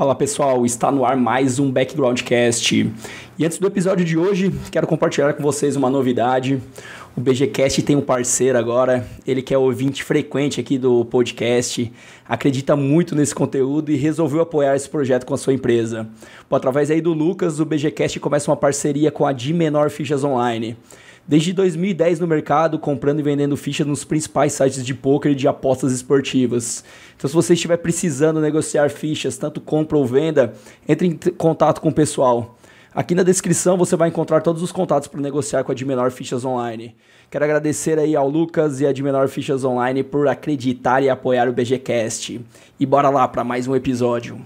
Fala pessoal, está no ar mais um Backgroundcast. E antes do episódio de hoje, quero compartilhar com vocês uma novidade. O BGCast tem um parceiro agora, ele que é ouvinte frequente aqui do podcast, acredita muito nesse conteúdo e resolveu apoiar esse projeto com a sua empresa. Pô, através aí do Lucas, o BGCast começa uma parceria com a De Menor Fichas Online. Desde 2010 no mercado, comprando e vendendo fichas nos principais sites de poker e de apostas esportivas. Então, se você estiver precisando negociar fichas, tanto compra ou venda, entre em contato com o pessoal. Aqui na descrição você vai encontrar todos os contatos para negociar com a Menor Fichas Online. Quero agradecer aí ao Lucas e a Menor Fichas Online por acreditar e apoiar o BGCast. E bora lá para mais um episódio.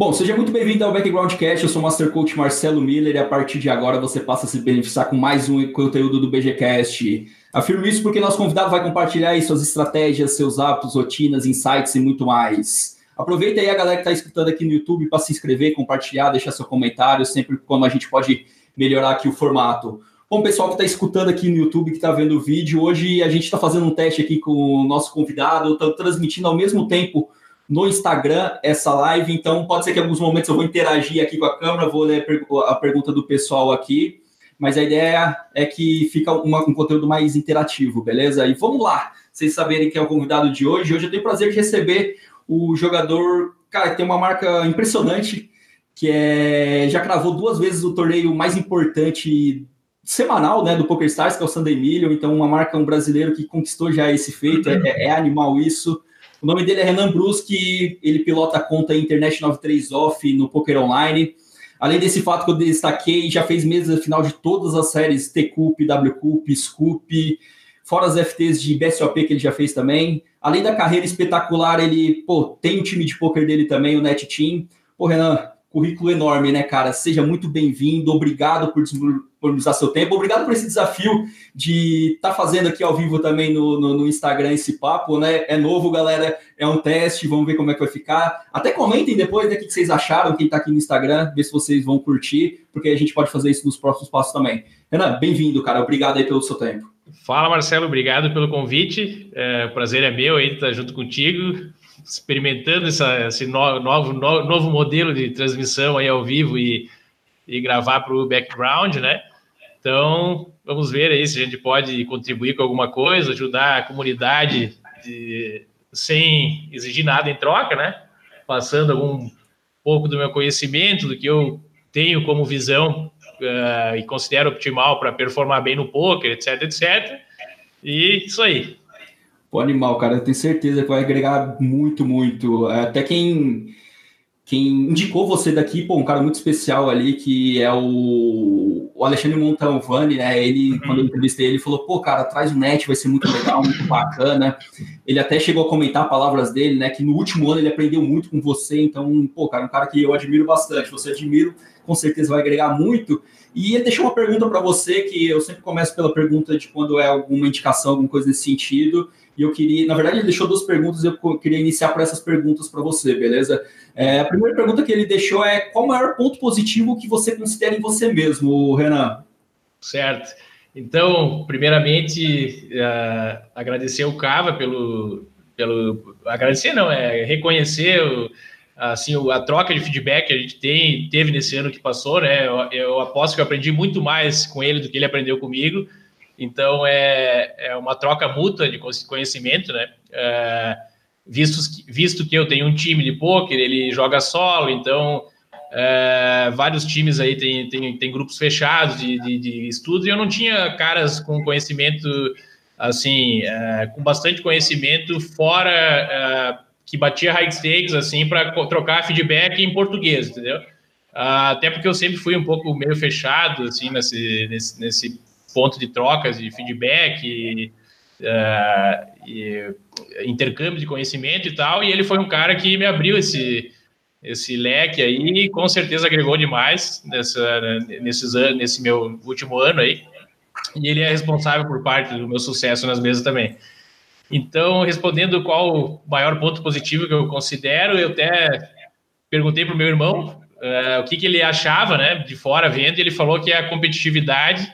Bom, seja muito bem-vindo ao Background Cast. Eu sou o Master Coach Marcelo Miller e a partir de agora você passa a se beneficiar com mais um conteúdo do BGCast. Afirmo isso porque nosso convidado vai compartilhar suas estratégias, seus hábitos, rotinas, insights e muito mais. Aproveita aí a galera que está escutando aqui no YouTube para se inscrever, compartilhar, deixar seu comentário, sempre quando a gente pode melhorar aqui o formato. Bom, pessoal que está escutando aqui no YouTube, que está vendo o vídeo, hoje a gente está fazendo um teste aqui com o nosso convidado, estou transmitindo ao mesmo tempo no Instagram essa live, então pode ser que em alguns momentos eu vou interagir aqui com a câmera, vou ler a pergunta do pessoal aqui, mas a ideia é que fica uma, um conteúdo mais interativo, beleza? E vamos lá, vocês saberem quem é o convidado de hoje. Hoje eu tenho o prazer de receber o jogador, cara, tem uma marca impressionante, que é já cravou duas vezes o torneio mais importante semanal, né, do PokerStars, que é o Sunday Million, então uma marca, um brasileiro que conquistou já esse feito, é, é animal isso. O nome dele é Renan Bruschi, ele pilota a conta Internet 93 Off no Poker Online. Além desse fato que eu destaquei, já fez mesa final de todas as séries T-Cup, W-Cup, Scoop, fora as FTs de BSOP que ele já fez também. Além da carreira espetacular, ele pô, tem um time de poker dele também, o Net Team. Pô, Renan, currículo enorme, né, cara? Seja muito bem-vindo, obrigado por disponibilizar seu tempo, obrigado por esse desafio de estar tá fazendo aqui ao vivo também no, no, no, Instagram esse papo, né? É novo, galera, é um teste, vamos ver como é que vai ficar. Até comentem depois né, o que vocês acharam, quem está aqui no Instagram, ver se vocês vão curtir, porque a gente pode fazer isso nos próximos passos também. Renan, bem-vindo, cara, obrigado aí pelo seu tempo. Fala, Marcelo, obrigado pelo convite. É, o prazer é meu aí estar junto contigo experimentando essa, esse no, novo, no, novo modelo de transmissão aí ao vivo e, e gravar para o background, né? Então, vamos ver aí se a gente pode contribuir com alguma coisa, ajudar a comunidade de, sem exigir nada em troca, né? Passando algum pouco do meu conhecimento, do que eu tenho como visão uh, e considero optimal para performar bem no poker, etc, etc. E isso aí. O animal, cara, eu tenho certeza que vai agregar muito, muito. Até quem quem indicou você daqui, pô, um cara muito especial ali, que é o, o Alexandre Montalvani, né? Ele, uhum. quando eu entrevistei ele, falou, pô, cara, traz o net, vai ser muito legal, muito bacana. Ele até chegou a comentar palavras dele, né? Que no último ano ele aprendeu muito com você, então, pô, cara, um cara que eu admiro bastante. Você admiro, com certeza vai agregar muito. E ele deixou uma pergunta para você, que eu sempre começo pela pergunta de quando é alguma indicação, alguma coisa nesse sentido. E eu queria, na verdade, ele deixou duas perguntas, eu queria iniciar por essas perguntas para você, beleza? É, a primeira pergunta que ele deixou é: qual o maior ponto positivo que você considera em você mesmo, Renan? Certo. Então, primeiramente, uh, agradecer o Cava pelo, pelo. Agradecer não, é reconhecer o, assim, a troca de feedback que a gente tem, teve nesse ano que passou, né? Eu, eu aposto que eu aprendi muito mais com ele do que ele aprendeu comigo. Então, é, é uma troca mútua de conhecimento, né? É, visto, visto que eu tenho um time de poker, ele joga solo, então é, vários times aí tem, tem, tem grupos fechados de, de, de estudo, e eu não tinha caras com conhecimento, assim, é, com bastante conhecimento fora é, que batia high stakes, assim, para trocar feedback em português, entendeu? até porque eu sempre fui um pouco meio fechado, assim, nesse, nesse, nesse ponto de trocas de feedback e, uh, e, intercâmbio de conhecimento e tal, e ele foi um cara que me abriu esse, esse leque aí e com certeza agregou demais nessa, nesses anos, nesse meu último ano aí, e ele é responsável por parte do meu sucesso nas mesas também. Então, respondendo qual o maior ponto positivo que eu considero, eu até perguntei para o meu irmão uh, o que, que ele achava, né, de fora vendo, e ele falou que é a competitividade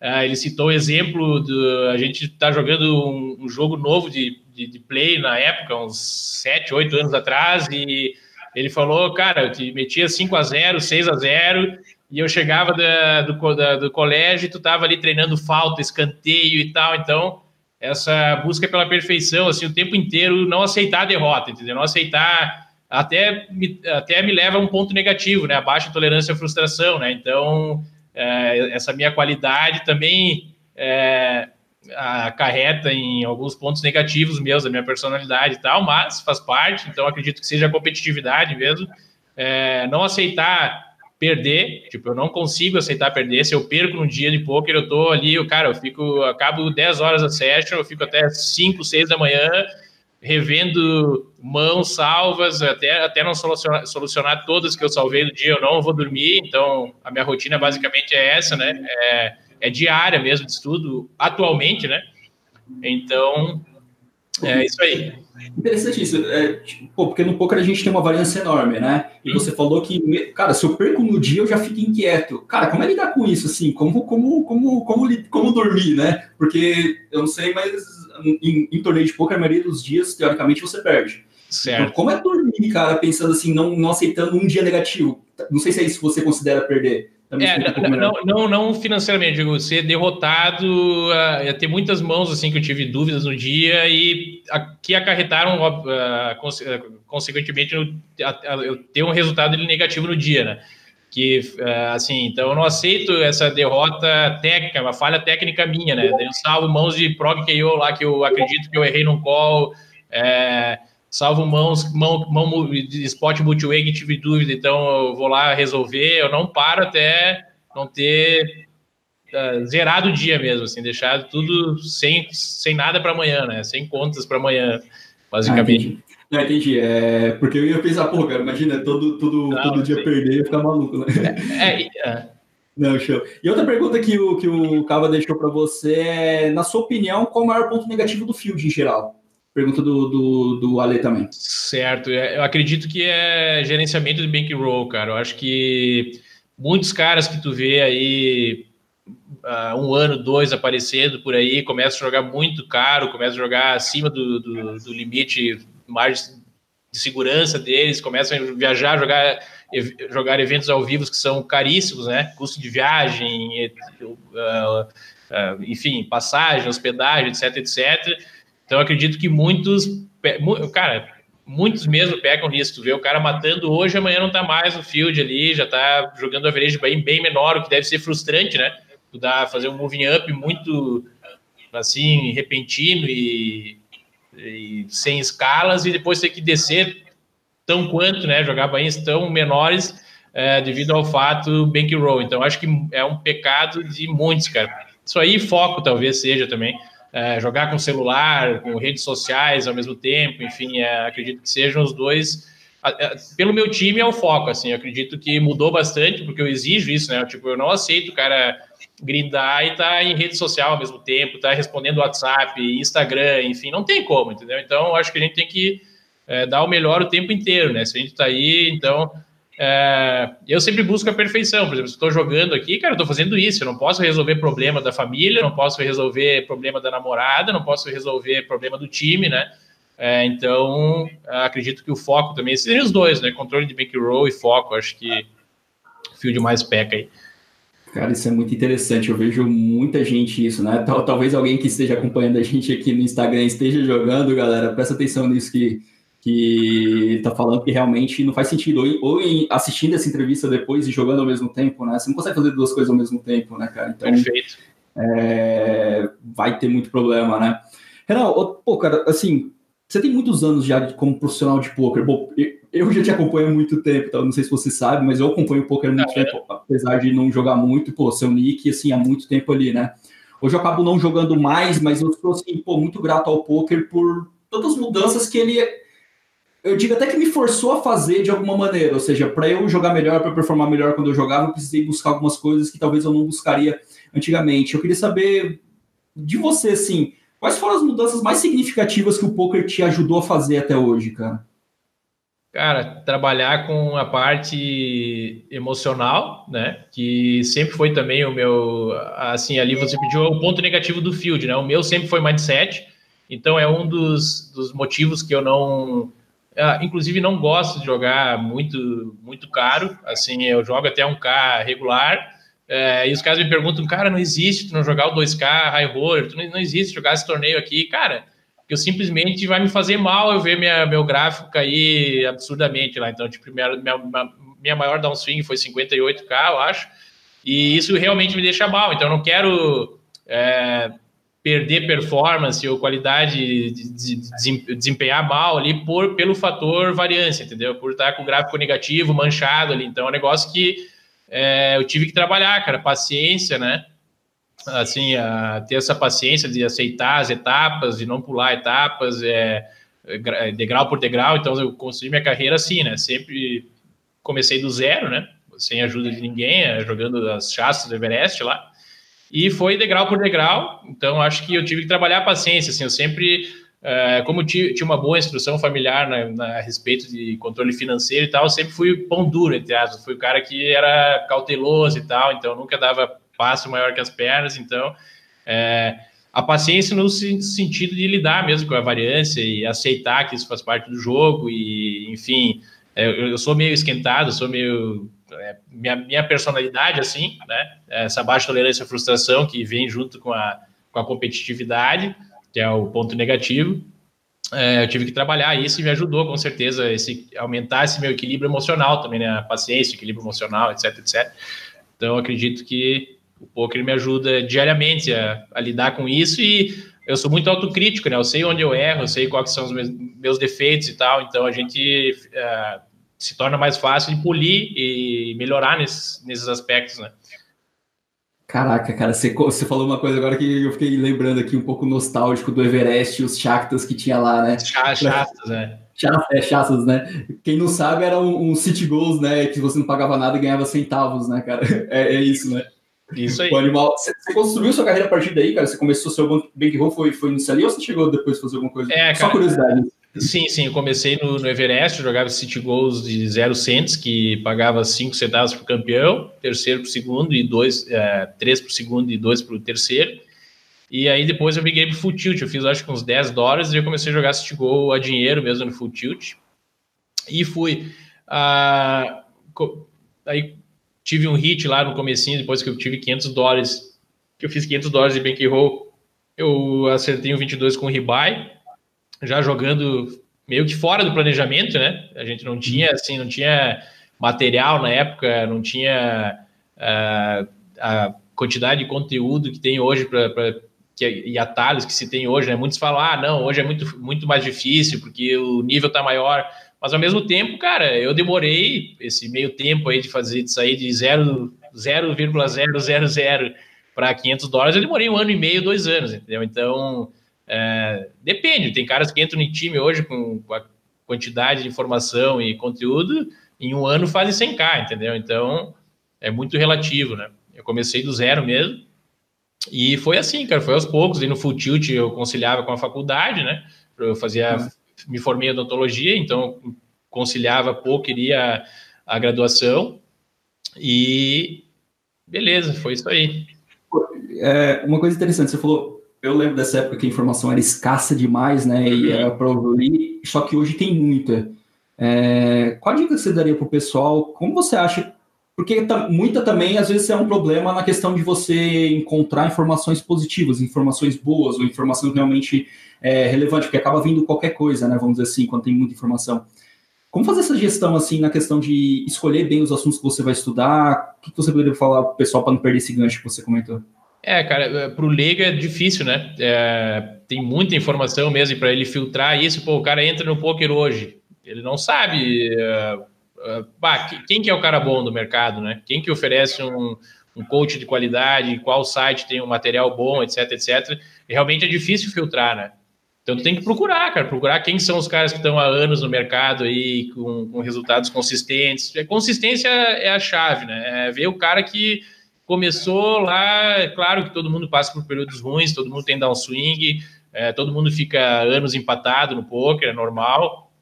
Uh, ele citou o exemplo do. A gente está jogando um, um, jogo novo de, de, de, play na época, uns 7, 8 anos atrás, e ele falou, cara, eu te metia 5 a 0 6 a 0 e eu chegava da, do, da, do colégio e tu tava ali treinando falta, escanteio e tal, então essa busca pela perfeição, assim, o tempo inteiro, não aceitar a derrota, entendeu? Não aceitar, até me, até me leva a um ponto negativo, né? A baixa tolerância à frustração, né? Então, é, essa minha qualidade também é, acarreta em alguns pontos negativos meus, da minha personalidade e tal, mas faz parte, então acredito que seja a competitividade mesmo. É, não aceitar perder, tipo, eu não consigo aceitar perder. Se eu perco no dia de poker, eu tô ali, eu, cara, eu fico, eu acabo 10 horas da session, eu fico até 5, 6 da manhã revendo mãos salvas, até, até não solucionar, solucionar todas que eu salvei no dia, eu não vou dormir, então a minha rotina basicamente é essa, né? É, é diária mesmo de estudo, atualmente, né? Então, é isso aí. Interessante isso. É, tipo, pô, porque no poker a gente tem uma variância enorme, né? E você falou que, cara, se eu perco no dia, eu já fico inquieto. Cara, como é lidar com isso, assim? Como, como, como, como, como dormir, né? Porque eu não sei, mas em, em torneio de poker, a maioria dos dias, teoricamente, você perde. Certo. Então, como é dormir, cara, pensando assim, não, não aceitando um dia negativo? Não sei se é isso que você considera perder. É, não, não, não, financeiramente, digo, ser derrotado, uh, ter muitas mãos assim que eu tive dúvidas no dia e uh, que acarretaram, uh, cons consequentemente, eu, eu ter um resultado negativo no dia, né? Que, assim, então eu não aceito essa derrota técnica, uma falha técnica minha, né? Eu salvo mãos de prog KO lá que eu acredito que eu errei num call, é, salvo mãos, mão, mão de spot multiway que tive dúvida, então eu vou lá resolver, eu não paro até não ter uh, zerado o dia mesmo, assim, deixado tudo sem, sem nada para amanhã, né? Sem contas para amanhã, basicamente. Ah, não, entendi. É, porque eu ia pensar, pô, cara, imagina, todo, todo, não, todo dia perder e ficar maluco, né? É, é, é. Não, show. E outra pergunta que o, que o Cava deixou para você é, na sua opinião, qual o maior ponto negativo do field em geral? Pergunta do, do, do Ale também. Certo, é, eu acredito que é gerenciamento de bankroll, cara. Eu acho que muitos caras que tu vê aí uh, um ano, dois aparecendo por aí, começam a jogar muito caro, começam a jogar acima do, do, do limite mais de segurança deles, começam a viajar, jogar, jogar eventos ao vivo que são caríssimos, né? Custo de viagem, uh, uh, enfim, passagem, hospedagem, etc, etc então, acredito que muitos, cara, muitos mesmo pegam nisso. Tu vê o cara matando hoje, amanhã não tá mais no field ali, já tá jogando average bem, bem menor, o que deve ser frustrante, né? Tu dá, fazer um moving up muito, assim, repentino e, e sem escalas e depois ter que descer tão quanto, né? Jogar bainhas tão menores é, devido ao fato bankroll. Então, acho que é um pecado de muitos, cara. Isso aí, foco talvez seja também é, jogar com celular, com redes sociais ao mesmo tempo, enfim, é, acredito que sejam os dois. É, pelo meu time é o foco, assim, eu acredito que mudou bastante, porque eu exijo isso, né? Tipo, eu não aceito o cara grindar e tá em rede social ao mesmo tempo, tá respondendo WhatsApp, Instagram, enfim, não tem como, entendeu? Então, acho que a gente tem que é, dar o melhor o tempo inteiro, né? Se a gente tá aí, então é, eu sempre busco a perfeição. Por exemplo, se estou jogando aqui, cara, eu estou fazendo isso. Eu não posso resolver problema da família, não posso resolver problema da namorada, não posso resolver problema do time, né? É, então, acredito que o foco também seriam os dois, né? Controle de bankroll e foco. Acho que fio de mais peca aí. Cara, isso é muito interessante. Eu vejo muita gente isso, né? Talvez alguém que esteja acompanhando a gente aqui no Instagram esteja jogando, galera. Presta atenção nisso que que está falando que realmente não faz sentido, ou, ou assistindo essa entrevista depois e jogando ao mesmo tempo, né? Você não consegue fazer duas coisas ao mesmo tempo, né, cara? Então, Perfeito. É, vai ter muito problema, né? Renan, pô, cara, assim, você tem muitos anos já como profissional de poker. Bom, eu já te acompanho há muito tempo, tá? não sei se você sabe, mas eu acompanho o poker há muito ah, tempo, é. apesar de não jogar muito, pô, seu nick, assim, há muito tempo ali, né? Hoje eu acabo não jogando mais, mas eu estou, assim, pô, muito grato ao poker por todas as mudanças que ele eu digo até que me forçou a fazer de alguma maneira, ou seja, para eu jogar melhor, para performar melhor quando eu jogava, eu precisei buscar algumas coisas que talvez eu não buscaria antigamente. Eu queria saber de você, assim, quais foram as mudanças mais significativas que o poker te ajudou a fazer até hoje, cara? Cara, trabalhar com a parte emocional, né? Que sempre foi também o meu, assim, ali você pediu o ponto negativo do field, né? O meu sempre foi mindset, então é um dos, dos motivos que eu não, ah, inclusive não gosto de jogar muito, muito caro. Assim, eu jogo até um K regular. É, e os caras me perguntam, cara, não existe tu não jogar o 2K high roller, tu não, não existe jogar esse torneio aqui, cara que eu simplesmente vai me fazer mal eu ver minha, meu gráfico cair absurdamente lá. Então, tipo, minha, minha, minha maior downswing foi 58k, eu acho, e isso realmente me deixa mal. Então, eu não quero é, perder performance ou qualidade de, de, desempenhar mal ali por, pelo fator variância, entendeu? Por estar com o gráfico negativo, manchado ali. Então, é um negócio que é, eu tive que trabalhar, cara, paciência, né? assim, a ter essa paciência de aceitar as etapas, de não pular etapas, é, é, degrau por degrau. Então, eu construí minha carreira assim, né? Sempre comecei do zero, né? Sem ajuda de ninguém, é, jogando as chassas do Everest lá. E foi degrau por degrau. Então, acho que eu tive que trabalhar a paciência. Assim, eu sempre, é, como tinha uma boa instrução familiar na, na, a respeito de controle financeiro e tal, sempre fui pão duro, entre aspas. Fui o cara que era cauteloso e tal. Então, nunca dava passo maior que as pernas, então é, a paciência no sentido de lidar mesmo com a variância e aceitar que isso faz parte do jogo e, enfim, é, eu sou meio esquentado, sou meio minha, minha personalidade assim, né? Essa baixa tolerância à frustração que vem junto com a, com a competitividade, que é o ponto negativo. É, eu tive que trabalhar isso e me ajudou com certeza esse aumentar esse meu equilíbrio emocional também, né? A paciência, equilíbrio emocional, etc, etc. Então, acredito que o poker me ajuda diariamente a, a, lidar com isso e eu sou muito autocrítico, né? Eu sei onde eu erro, eu sei quais são os meus, meus defeitos e tal, então a gente uh, se torna mais fácil de polir e melhorar nesses, nesses aspectos, né? Caraca, cara, você, você falou uma coisa agora que eu fiquei lembrando aqui um pouco nostálgico do Everest e os Shaktas que tinha lá, né? Shaktas, né? É, né? Quem não sabe era um, um City Goals, né? Que você não pagava nada e ganhava centavos, né, cara? É, é isso, né? Isso aí. O animal. Você, você, construiu sua carreira a partir daí, cara? Você começou seu bankroll, foi, foi nisso ali ou você chegou depois a fazer alguma coisa? É, Só curiosidade. Sim, sim, eu comecei no, no Everest, jogava City Goals de zero cents, que pagava 5 centavos para o campeão, terceiro para o segundo, e dois, é, três para o segundo e dois para o terceiro. E aí depois eu migrei para Full Tilt, eu fiz acho que uns 10 dólares e eu comecei a jogar City Goal a dinheiro mesmo no Full Tilt. E fui. Ah, aí tive um hit lá no comecinho, depois que eu tive 500 dólares, que eu fiz 500 dólares de bankroll, eu acertei um 22 com o Ribai, já jogando meio que fora do planejamento, né? A gente não tinha, assim, não tinha material na época, não tinha uh, a quantidade de conteúdo que tem hoje para e atalhos que se tem hoje, né? Muitos falam, ah, não, hoje é muito, muito mais difícil porque o nível está maior. Mas ao mesmo tempo, cara, eu demorei esse meio tempo aí de fazer, de sair de 0,000 para 500 dólares, eu demorei um ano e meio, dois anos, entendeu? Então, é, depende. Tem caras que entram no time hoje com, com a quantidade de informação e conteúdo, em um ano fazem 100k, entendeu? Então, é muito relativo, né? Eu comecei do zero mesmo, e foi assim, cara, foi aos poucos, e no Full Tilt eu conciliava com a faculdade, né? Eu fazia uhum me formei em odontologia, então conciliava pouco, queria a graduação e beleza, foi isso aí. É, uma coisa interessante, você falou, eu lembro dessa época que a informação era escassa demais, né, e uhum. era para só que hoje tem muita. É, qual dica você daria para o pessoal? Como você acha porque muita também, às vezes, é um problema na questão de você encontrar informações positivas, informações boas, ou informação realmente é, relevante, porque acaba vindo qualquer coisa, né? Vamos dizer assim, quando tem muita informação. Como fazer essa gestão, assim, na questão de escolher bem os assuntos que você vai estudar? O que você poderia falar para o pessoal para não perder esse gancho que você comentou? É, cara, é, para o leigo é difícil, né? É, tem muita informação mesmo para ele filtrar isso. Pô, o cara entra no poker hoje, ele não sabe é, uh, bah, quem que é o cara bom do mercado, né? Quem que oferece um, um coach de qualidade, qual site tem um material bom, etc, etc. E realmente é difícil filtrar, né? Então tu tem que procurar, cara, procurar quem são os caras que estão há anos no mercado aí com, com resultados consistentes. A consistência é a chave, né? É ver o cara que começou lá, é claro que todo mundo passa por períodos ruins, todo mundo tem downswing, é, todo mundo fica anos empatado no poker, é normal,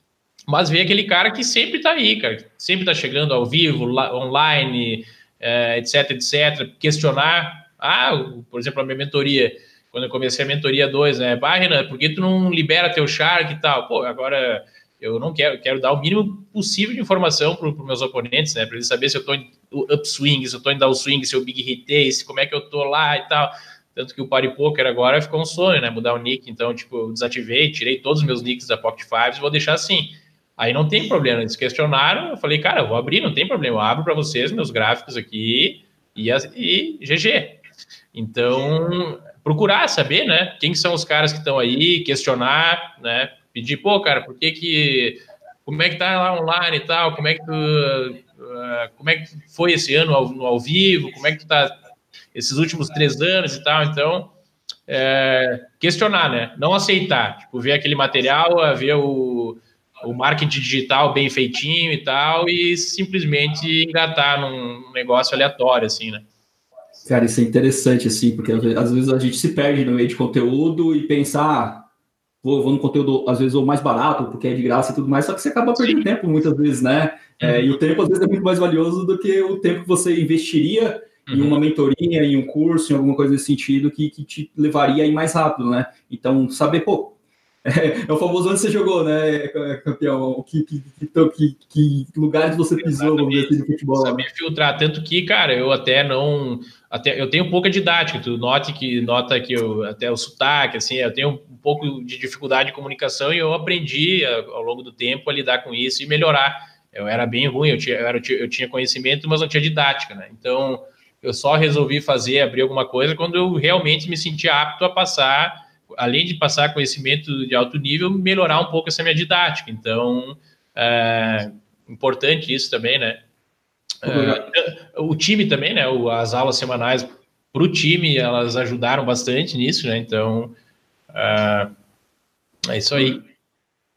mas vê aquele cara que sempre está aí, cara, sempre está chegando ao vivo, online, é, etc, etc, questionar, ah, por exemplo, a minha mentoria, quando eu comecei a mentoria 2, né, bah, Renan, por que tu não libera teu Shark e tal? Pô, agora eu não quero, quero dar o mínimo possível de informação para os meus oponentes, né, para eles saberem se eu em upswing, se eu estou em downswing, se eu big hitei, se como é que eu estou lá e tal. Tanto que o Party Poker agora ficou um sonho, né? Mudar o nick. Então, tipo, eu desativei, tirei todos os meus nicks da Pocket Fives vou deixar assim. Aí não tem problema. Eles questionaram, eu falei, cara, eu vou abrir, não tem problema. Eu abro para vocês meus gráficos aqui e, e GG. Então, procurar saber, né? Quem são os caras que estão aí, questionar, né? Pedir, pô, cara, por que que. Como é que tá lá online e tal? Como é que tu. Uh, como é que foi esse ano ao, ao vivo? Como é que tu tá esses últimos três anos e tal. Então, é, questionar, né? Não aceitar. Tipo, ver aquele material, ver o, o marketing digital bem feitinho e tal, e simplesmente engatar num negócio aleatório, assim, né? Cara, isso é interessante, assim, porque às vezes a gente se perde no meio de conteúdo e pensar, ah, vou, vou no conteúdo, às vezes, ou mais barato, porque é de graça e tudo mais, só que você acaba perdendo Sim. tempo muitas vezes, né? É, e o tempo, às vezes, é muito mais valioso do que o tempo que você investiria uhum. em uma mentoria, em um curso, em alguma coisa desse sentido que, que te levaria aí mais rápido, né? Então, saber, pô, é, é, o famoso onde você jogou, né, campeão? Que, que, que, que lugares você pisou no assim, futebol? Saber né? filtrar, tanto que, cara, eu até não. Até, eu tenho pouca didática, tu note que nota que eu, até o sotaque, assim, eu tenho um pouco de dificuldade de comunicação e eu aprendi ao longo do tempo a lidar com isso e melhorar. Eu era bem ruim, eu tinha, eu, era, eu tinha conhecimento, mas não tinha didática, né? Então, eu só resolvi fazer, abrir alguma coisa quando eu realmente me senti apto a passar, além de passar conhecimento de alto nível, melhorar um pouco essa minha didática. Então, é importante isso também, né? É, o time também, né? As aulas semanais para o time, elas ajudaram bastante nisso, né? Então, é, é isso aí.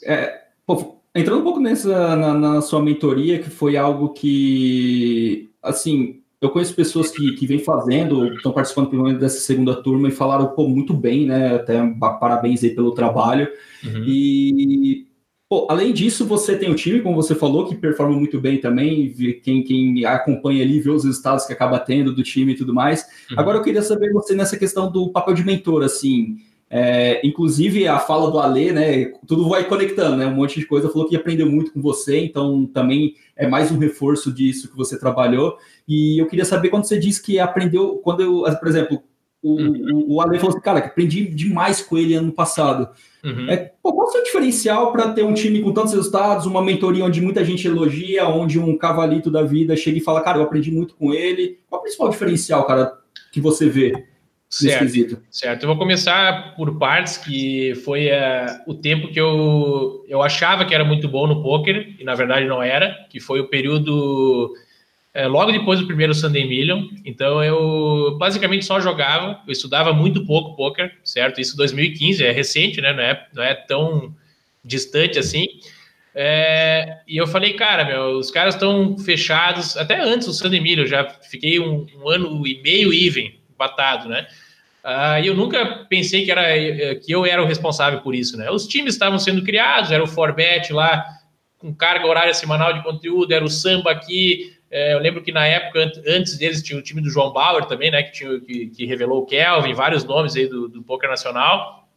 É, pô, entrando um pouco nessa na, na sua mentoria, que foi algo que, assim, eu conheço pessoas que, que vêm fazendo, estão participando pelo menos dessa segunda turma e falaram, pô, muito bem, né? Até parabéns aí pelo trabalho. Uhum. E, pô, além disso, você tem o time, como você falou, que performa muito bem também. Quem, quem acompanha ali vê os resultados que acaba tendo do time e tudo mais. Uhum. Agora eu queria saber você nessa questão do papel de mentor, assim. É, inclusive a fala do Alê, né? Tudo vai conectando, né? Um monte de coisa falou que aprendeu muito com você, então também é mais um reforço disso que você trabalhou. E eu queria saber quando você disse que aprendeu, quando eu, por exemplo, o, uhum. o Ale falou assim, cara, que aprendi demais com ele ano passado. Uhum. É, pô, qual é o seu diferencial para ter um time com tantos resultados, uma mentoria onde muita gente elogia, onde um cavalito da vida chega e fala, cara, eu aprendi muito com ele. Qual é o principal diferencial, cara, que você vê? Certo, certo. Eu vou começar por partes, que foi uh, o tempo que eu, eu achava que era muito bom no poker, e na verdade não era, que foi o período uh, logo depois do primeiro Sunday Million. Então eu basicamente só jogava, eu estudava muito pouco poker, certo? Isso 2015, é recente, né? Não é, não é tão distante assim. É, e eu falei, cara, meu, os caras estão fechados, até antes do Sunday Million, já fiquei um, um ano e meio even, empatado, né? Uh, eu nunca pensei que, era, eh, que eu era o responsável por isso, né? Os times estavam sendo criados, era o Forbet lá, com carga horária semanal de conteúdo, era o Samba aqui. É, eu lembro que na época, antes deles, tinha o time do João Bauer também, né? Que, tinha, que, que revelou o Kelvin, vários nomes aí do, do Poker Nacional.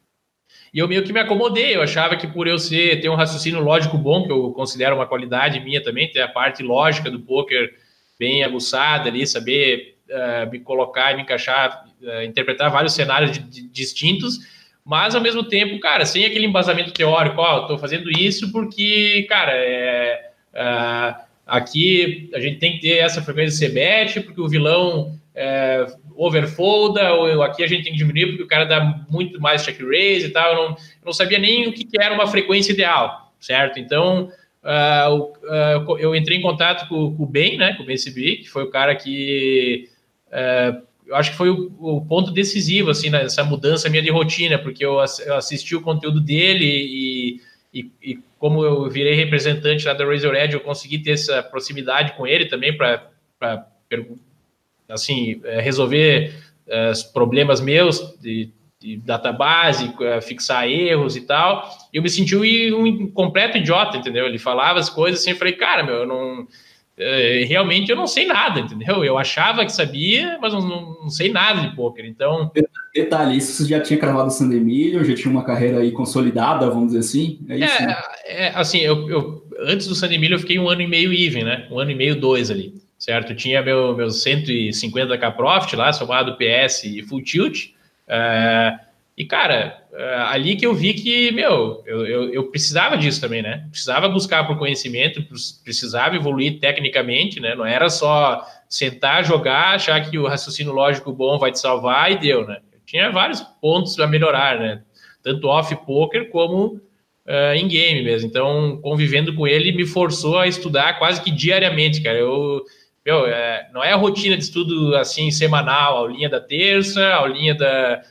E eu meio que me acomodei, eu achava que por eu ser, ter um raciocínio lógico bom, que eu considero uma qualidade minha também, ter a parte lógica do poker bem aguçada ali, saber uh, me colocar e me encaixar, uh, interpretar vários cenários de, de, distintos, mas ao mesmo tempo, cara, sem aquele embasamento teórico, ó, oh, tô fazendo isso porque, cara, é, uh, aqui a gente tem que ter essa frequência CBET, porque o vilão é, overfolda, ou aqui a gente tem que diminuir porque o cara dá muito mais check raise e tal. Eu não, eu não sabia nem o que, que era uma frequência ideal, certo? Então, uh, uh, eu entrei em contato com, com, o Ben, né, com o Ben CB, que foi o cara que é, eu acho que foi o, o, ponto decisivo, assim, nessa mudança minha de rotina, porque eu, assisti o conteúdo dele e, e, e, como eu virei representante lá da Razor Edge, eu consegui ter essa proximidade com ele também para, assim, é, resolver é, problemas meus de, de database, é, fixar erros e tal. E eu me senti um completo idiota, entendeu? Ele falava as coisas assim, eu falei, cara, meu, eu não. É, realmente eu não sei nada, entendeu? Eu achava que sabia, mas não, não sei nada de poker. Então. Detalhe, isso você já tinha cravado o Sandemilho, já tinha uma carreira aí consolidada, vamos dizer assim? É, isso, é, né? é assim, eu, eu, antes do Sandemilho eu fiquei um ano e meio even, né? Um ano e meio, dois ali, certo? Eu tinha meu, meus 150k Profit lá, somado PS e Full Tilt. É, e, cara, é, ali que eu vi que, meu, eu, eu, eu, precisava disso também, né? Precisava buscar por conhecimento, precisava evoluir tecnicamente, né? Não era só sentar, jogar, achar que o raciocínio lógico bom vai te salvar e deu, né? Eu tinha vários pontos a melhorar, né? Tanto off-poker como uh, em game mesmo. Então, convivendo com ele, me forçou a estudar quase que diariamente, cara. Eu, meu, é, não é a rotina de estudo assim semanal, aulinha da terça, aulinha da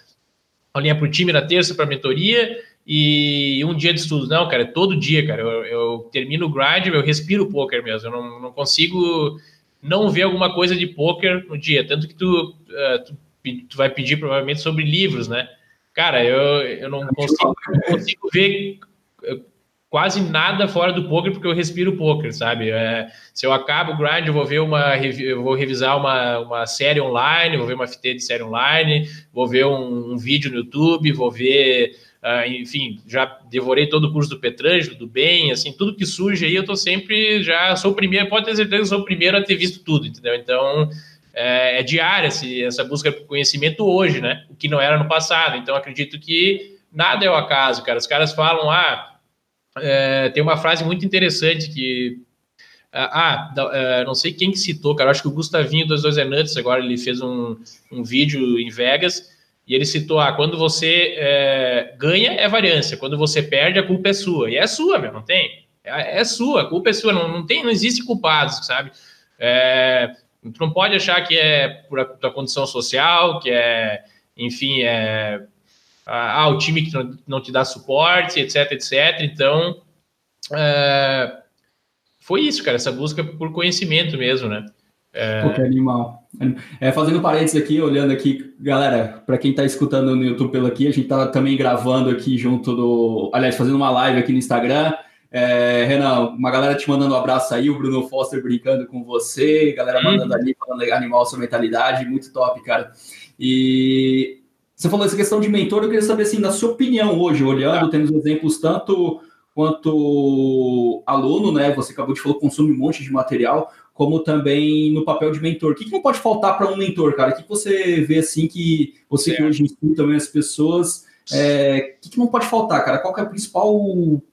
aulinha para o time na terça para mentoria e um dia de estudo. Não, cara, é todo dia, cara. Eu, eu termino o grind, eu respiro poker mesmo. Eu não, não consigo não ver alguma coisa de poker no dia. Tanto que tu, uh, tu, tu, vai pedir provavelmente sobre livros, né? Cara, eu, eu não consigo, não consigo ver quase nada fora do poker porque eu respiro poker, sabe? É, se eu acabo o grind, eu vou ver uma, eu vou revisar uma, uma série online, vou ver uma FT de série online, vou ver um, um vídeo no YouTube, vou ver, uh, enfim, já devorei todo o curso do Petrangelo, do bem, assim, tudo que surge aí, eu tô sempre já sou o primeiro, pode ter certeza que sou o primeiro a ter visto tudo, entendeu? Então é, é diária essa busca por conhecimento hoje, né? O que não era no passado. Então acredito que nada é o acaso, cara. Os caras falam, ah é, tem uma frase muito interessante que. Ah, ah não sei quem que citou, cara. Acho que o Gustavinho dos Dois Nuts, agora ele fez um, um vídeo em Vegas e ele citou: ah, quando você é, ganha é variância, quando você perde a culpa é sua. E é sua, meu, não tem? É, é sua, a culpa é sua, não, não tem, não existe culpados, sabe? É, tu não pode achar que é por a tua condição social, que é, enfim, é ah, ah, o time que não, te dá suporte, etc, etc. Então, é, foi isso, cara, essa busca por conhecimento mesmo, né? É... Pô, que animal. É, fazendo parênteses aqui, olhando aqui, galera, para quem está escutando no YouTube pelo aqui, a gente está também gravando aqui junto do. Aliás, fazendo uma live aqui no Instagram. É, Renan, uma galera te mandando um abraço aí, o Bruno Foster brincando com você, galera uhum. mandando ali, falando animal sua mentalidade, muito top, cara. E você falou essa questão de mentor, eu queria saber, assim, na sua opinião hoje, olhando, tá. tendo os exemplos tanto quanto aluno, né? Você acabou de falar, consome um monte de material, como também no papel de mentor. O que, que não pode faltar para um mentor, cara? O que, que você vê, assim, que você certo. que hoje instrui também as pessoas, é, o que, que, não pode faltar, cara? Qual é o principal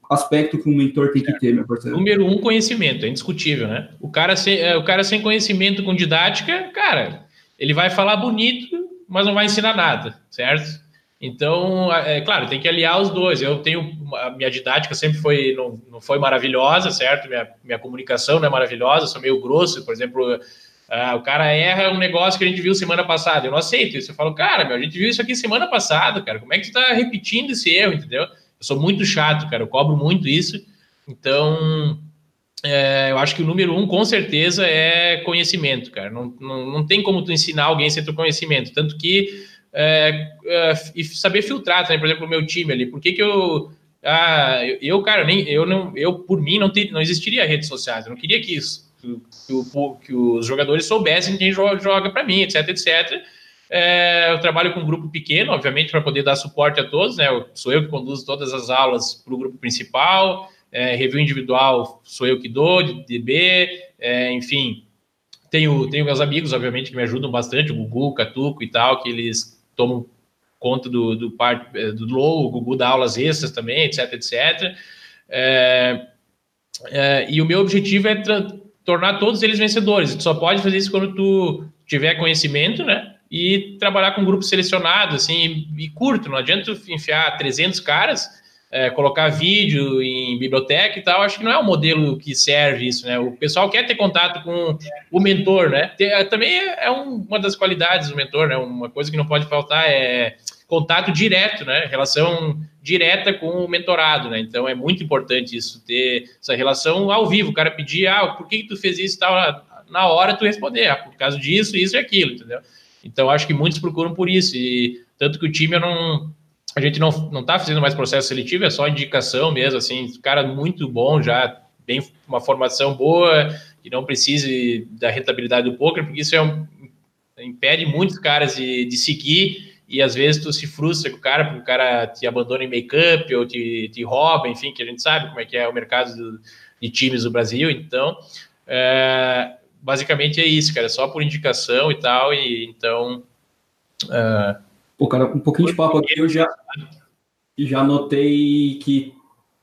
aspecto que um mentor tem que ter, meu parceiro? Número um, conhecimento, é indiscutível, né? O cara sem, é, o cara sem conhecimento com didática, cara, ele vai falar bonito, mas não vai ensinar nada, certo? Então, é claro, tem que aliar os dois. Eu tenho a minha didática sempre foi não, não foi maravilhosa, certo? Minha, minha comunicação não é maravilhosa, sou meio grosso, por exemplo, uh, o cara erra um negócio que a gente viu semana passada. Eu não aceito isso. Eu falo, cara, meu, a gente viu isso aqui semana passada, cara. Como é que tu tá repetindo esse erro, entendeu? Eu sou muito chato, cara. Eu cobro muito isso. Então, é, eu acho que o número um, com certeza, é conhecimento, cara. Não, não, não tem como tu ensinar alguém sem ter conhecimento. Tanto que é, é, e saber filtrar também, por exemplo, o meu time ali. Por que, que eu. Ah, eu, cara, nem, eu, não, eu por mim não, ter, não existiria redes sociais. Eu não queria que, isso, que, que, que os jogadores soubessem quem joga, joga para mim, etc, etc. É, eu trabalho com um grupo pequeno, obviamente, para poder dar suporte a todos. Né? Eu, sou eu que conduzo todas as aulas para o grupo principal é, review individual sou eu que dou, de DB, é, enfim. Tenho, tenho meus amigos, obviamente, que me ajudam bastante, o Gugu, o Catuco e tal, que eles tomam conta do, do, part, é, do low, o Gugu dá aulas extras também, etc, etc. É, é, e o meu objetivo é tornar todos eles vencedores. Tu só pode fazer isso quando tu tiver conhecimento, né? E trabalhar com um grupo selecionado, assim, e curto. Não adianta enfiar 300 caras é, colocar vídeo em biblioteca e tal, acho que não é um modelo que serve isso, né? O pessoal quer ter contato com o mentor, né? É, também é, é um, uma das qualidades do mentor, né? Uma coisa que não pode faltar é contato direto, né? Relação direta com o mentorado, né? Então é muito importante isso, ter essa relação ao vivo. O cara pedir, ah, por que, que tu fez isso e tal? Na hora tu responder, ah, por causa disso, isso e aquilo, entendeu? Então acho que muitos procuram por isso. E Tanto que o time eu não. A gente não, não tá fazendo mais processo seletivo, é só indicação mesmo, assim, cara muito bom já, bem uma formação boa, e não precise da rentabilidade do poker, porque isso é um, impede muitos caras de, de seguir e às vezes tu se frustra com o cara, porque o cara te abandona em make-up ou te, te rouba, enfim, que a gente sabe como é que é o mercado do, de times do Brasil, então é, basicamente é isso, cara, só por indicação e tal, e então... É, Pô, cara, um pouquinho de papo aqui, eu já, já notei que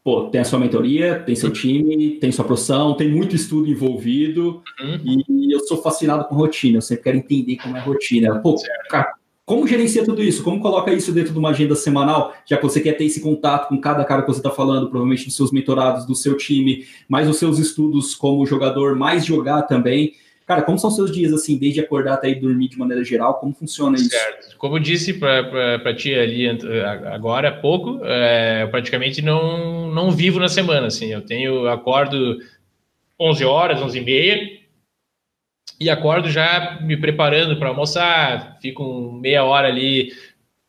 pô, tem a sua mentoria, tem seu time, tem sua profissão, tem muito estudo envolvido uhum. e eu sou fascinado com rotina, eu sempre quero entender como é a rotina. Pô, cara, como gerencia tudo isso? Como coloca isso dentro de uma agenda semanal, já que você quer ter esse contato com cada cara que você está falando, provavelmente dos seus mentorados, do seu time, mais os seus estudos como jogador, mais jogar também. Cara, como são seus dias, assim, desde acordar até ir dormir de maneira geral? Como funciona isso? Certo. Como eu disse para ti ali agora há pouco, é, eu praticamente não, não vivo na semana, assim. Eu tenho, acordo 11 horas, 11 e meia, e acordo já me preparando para almoçar, fico meia hora ali,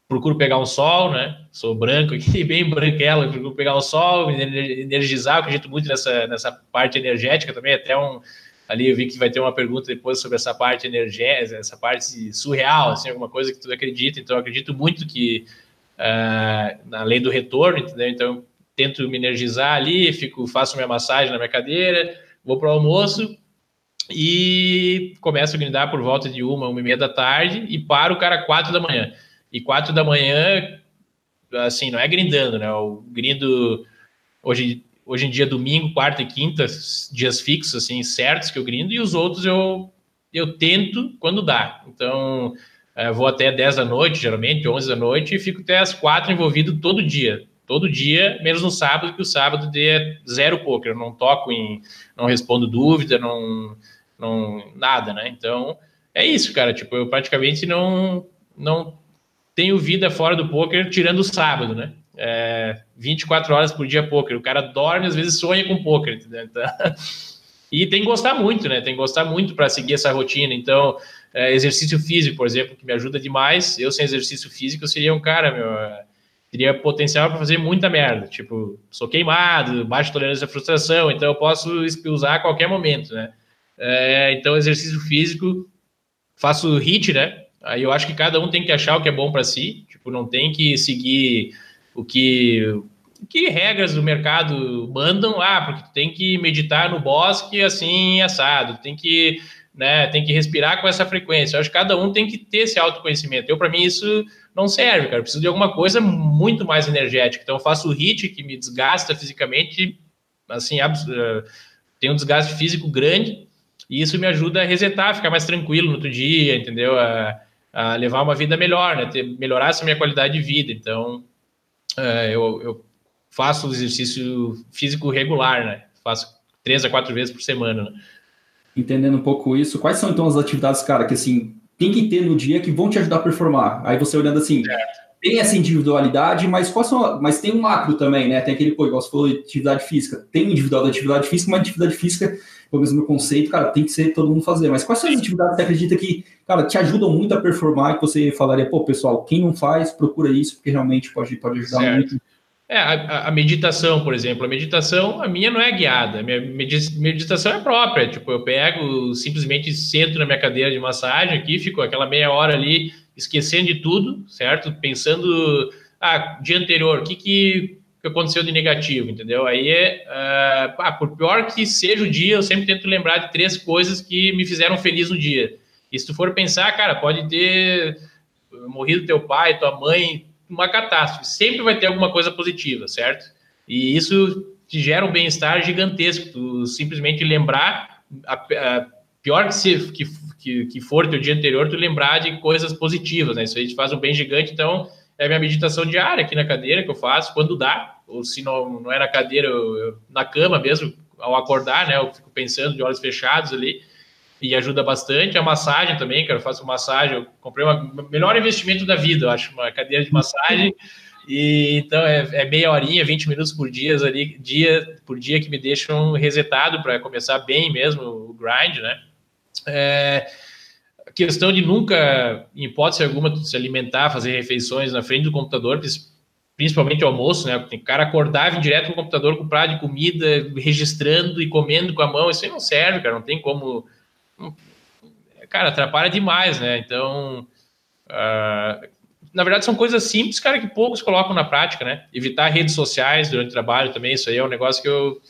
procuro pegar um sol, né? Sou branco aqui, bem branquela, procuro pegar o sol, me energizar, acredito muito nessa, nessa parte energética também, até um ali eu vi que vai ter uma pergunta depois sobre essa parte energética, essa parte surreal, assim, alguma coisa que tu acredita. Então, eu acredito muito que uh, na lei do retorno, entendeu? Então, tento me energizar ali, fico, faço minha massagem na minha cadeira, vou para o almoço e começo a grindar por volta de uma, uma e meia da tarde e paro o cara quatro da manhã. E quatro da manhã, assim, não é grindando, né? O grindo hoje hoje em dia domingo, quarta e quinta, dias fixos, assim, certos que eu grindo, e os outros eu, eu tento quando dá. Então, é, vou até 10 da noite, geralmente, 11 da noite, e fico até as 4 envolvido todo dia. Todo dia, menos no sábado, que o sábado é zero poker. Não toco em. não respondo dúvida, não. não nada, né? Então, é isso, cara. Tipo, eu praticamente não. não tenho vida fora do poker, tirando o sábado, né? É, 24 horas por dia poker. O cara dorme, às vezes sonha com poker, entendeu? Então, e tem que gostar muito, né? Tem que gostar muito para seguir essa rotina. Então, é, exercício físico, por exemplo, que me ajuda demais. Eu sem exercício físico eu seria um cara, meu, teria potencial para fazer muita merda. Tipo, sou queimado, baixa tolerância à frustração, então eu posso usar a qualquer momento, né? É, então, exercício físico, faço hit, né? Aí eu acho que cada um tem que achar o que é bom para si. Tipo, não tem que seguir o que que regras do mercado mandam, ah, porque tem que meditar no bosque assim assado, tem que, né, tem que respirar com essa frequência. Eu acho que cada um tem que ter esse autoconhecimento. Eu para mim isso não serve, cara. Eu preciso de alguma coisa muito mais energética. Então eu faço o que me desgasta fisicamente, assim, eh, tem um desgaste físico grande e isso me ajuda a resetar, ficar mais tranquilo no outro dia, entendeu? A, a levar uma vida melhor, né? Ter, melhorar essa minha qualidade de vida. Então, é, eu, eu faço exercício físico regular, né? Faço três a quatro vezes por semana. Né? Entendendo um pouco isso, quais são então as atividades, cara, que assim, tem que ter no dia que vão te ajudar a performar? Aí você olhando assim, tem essa individualidade, mas quais são, mas tem um macro também, né? Tem aquele, pô, igual você falou, atividade física. Tem individual da atividade física, mas atividade física, pelo menos no conceito, cara, tem que ser todo mundo fazer. Mas quais são as atividades que você acredita que, cara, te ajudam muito a performar e que você falaria, pô, pessoal, quem não faz, procura isso, porque realmente pode, pode ajudar certo. muito. É, a, a, meditação, por exemplo, a meditação, a minha não é guiada, a minha meditação é própria, tipo, eu pego, simplesmente sento na minha cadeira de massagem aqui, fico aquela meia hora ali, esquecendo de tudo, certo? Pensando, ah, dia anterior, o que que aconteceu de negativo, entendeu? Aí é, uh, ah, por pior que seja o dia, eu sempre tento lembrar de três coisas que me fizeram feliz no dia. E se tu for pensar, cara, pode ter morrido teu pai, tua mãe, uma catástrofe. Sempre vai ter alguma coisa positiva, certo? E isso te gera um bem-estar gigantesco. Tu simplesmente lembrar, a, a pior que, se, que, que, que for teu dia anterior, tu lembrar de coisas positivas, né? Isso aí te faz um bem gigante. Então, é a minha meditação diária aqui na cadeira que eu faço, quando dá. Ou se não, não é na cadeira, eu, eu, na cama mesmo, ao acordar, né? Eu fico pensando de olhos fechados ali e ajuda bastante. A massagem também, cara, eu faço massagem. Eu comprei o melhor investimento da vida, eu acho, uma cadeira de massagem. E então é, é, meia horinha, 20 minutos por dia ali, dia por dia que me deixam resetado para começar bem mesmo o grind, né? É, a questão de nunca, em hipótese alguma, se alimentar, fazer refeições na frente do computador, principalmente almoço, né? Tem cara acordar, vir direto no computador com prato de comida, registrando e comendo com a mão, isso aí não serve, cara, não tem como. Cara, atrapalha demais, né? Então, uh, na verdade, são coisas simples, cara, que poucos colocam na prática, né? Evitar redes sociais durante o trabalho também, isso aí é um negócio que eu,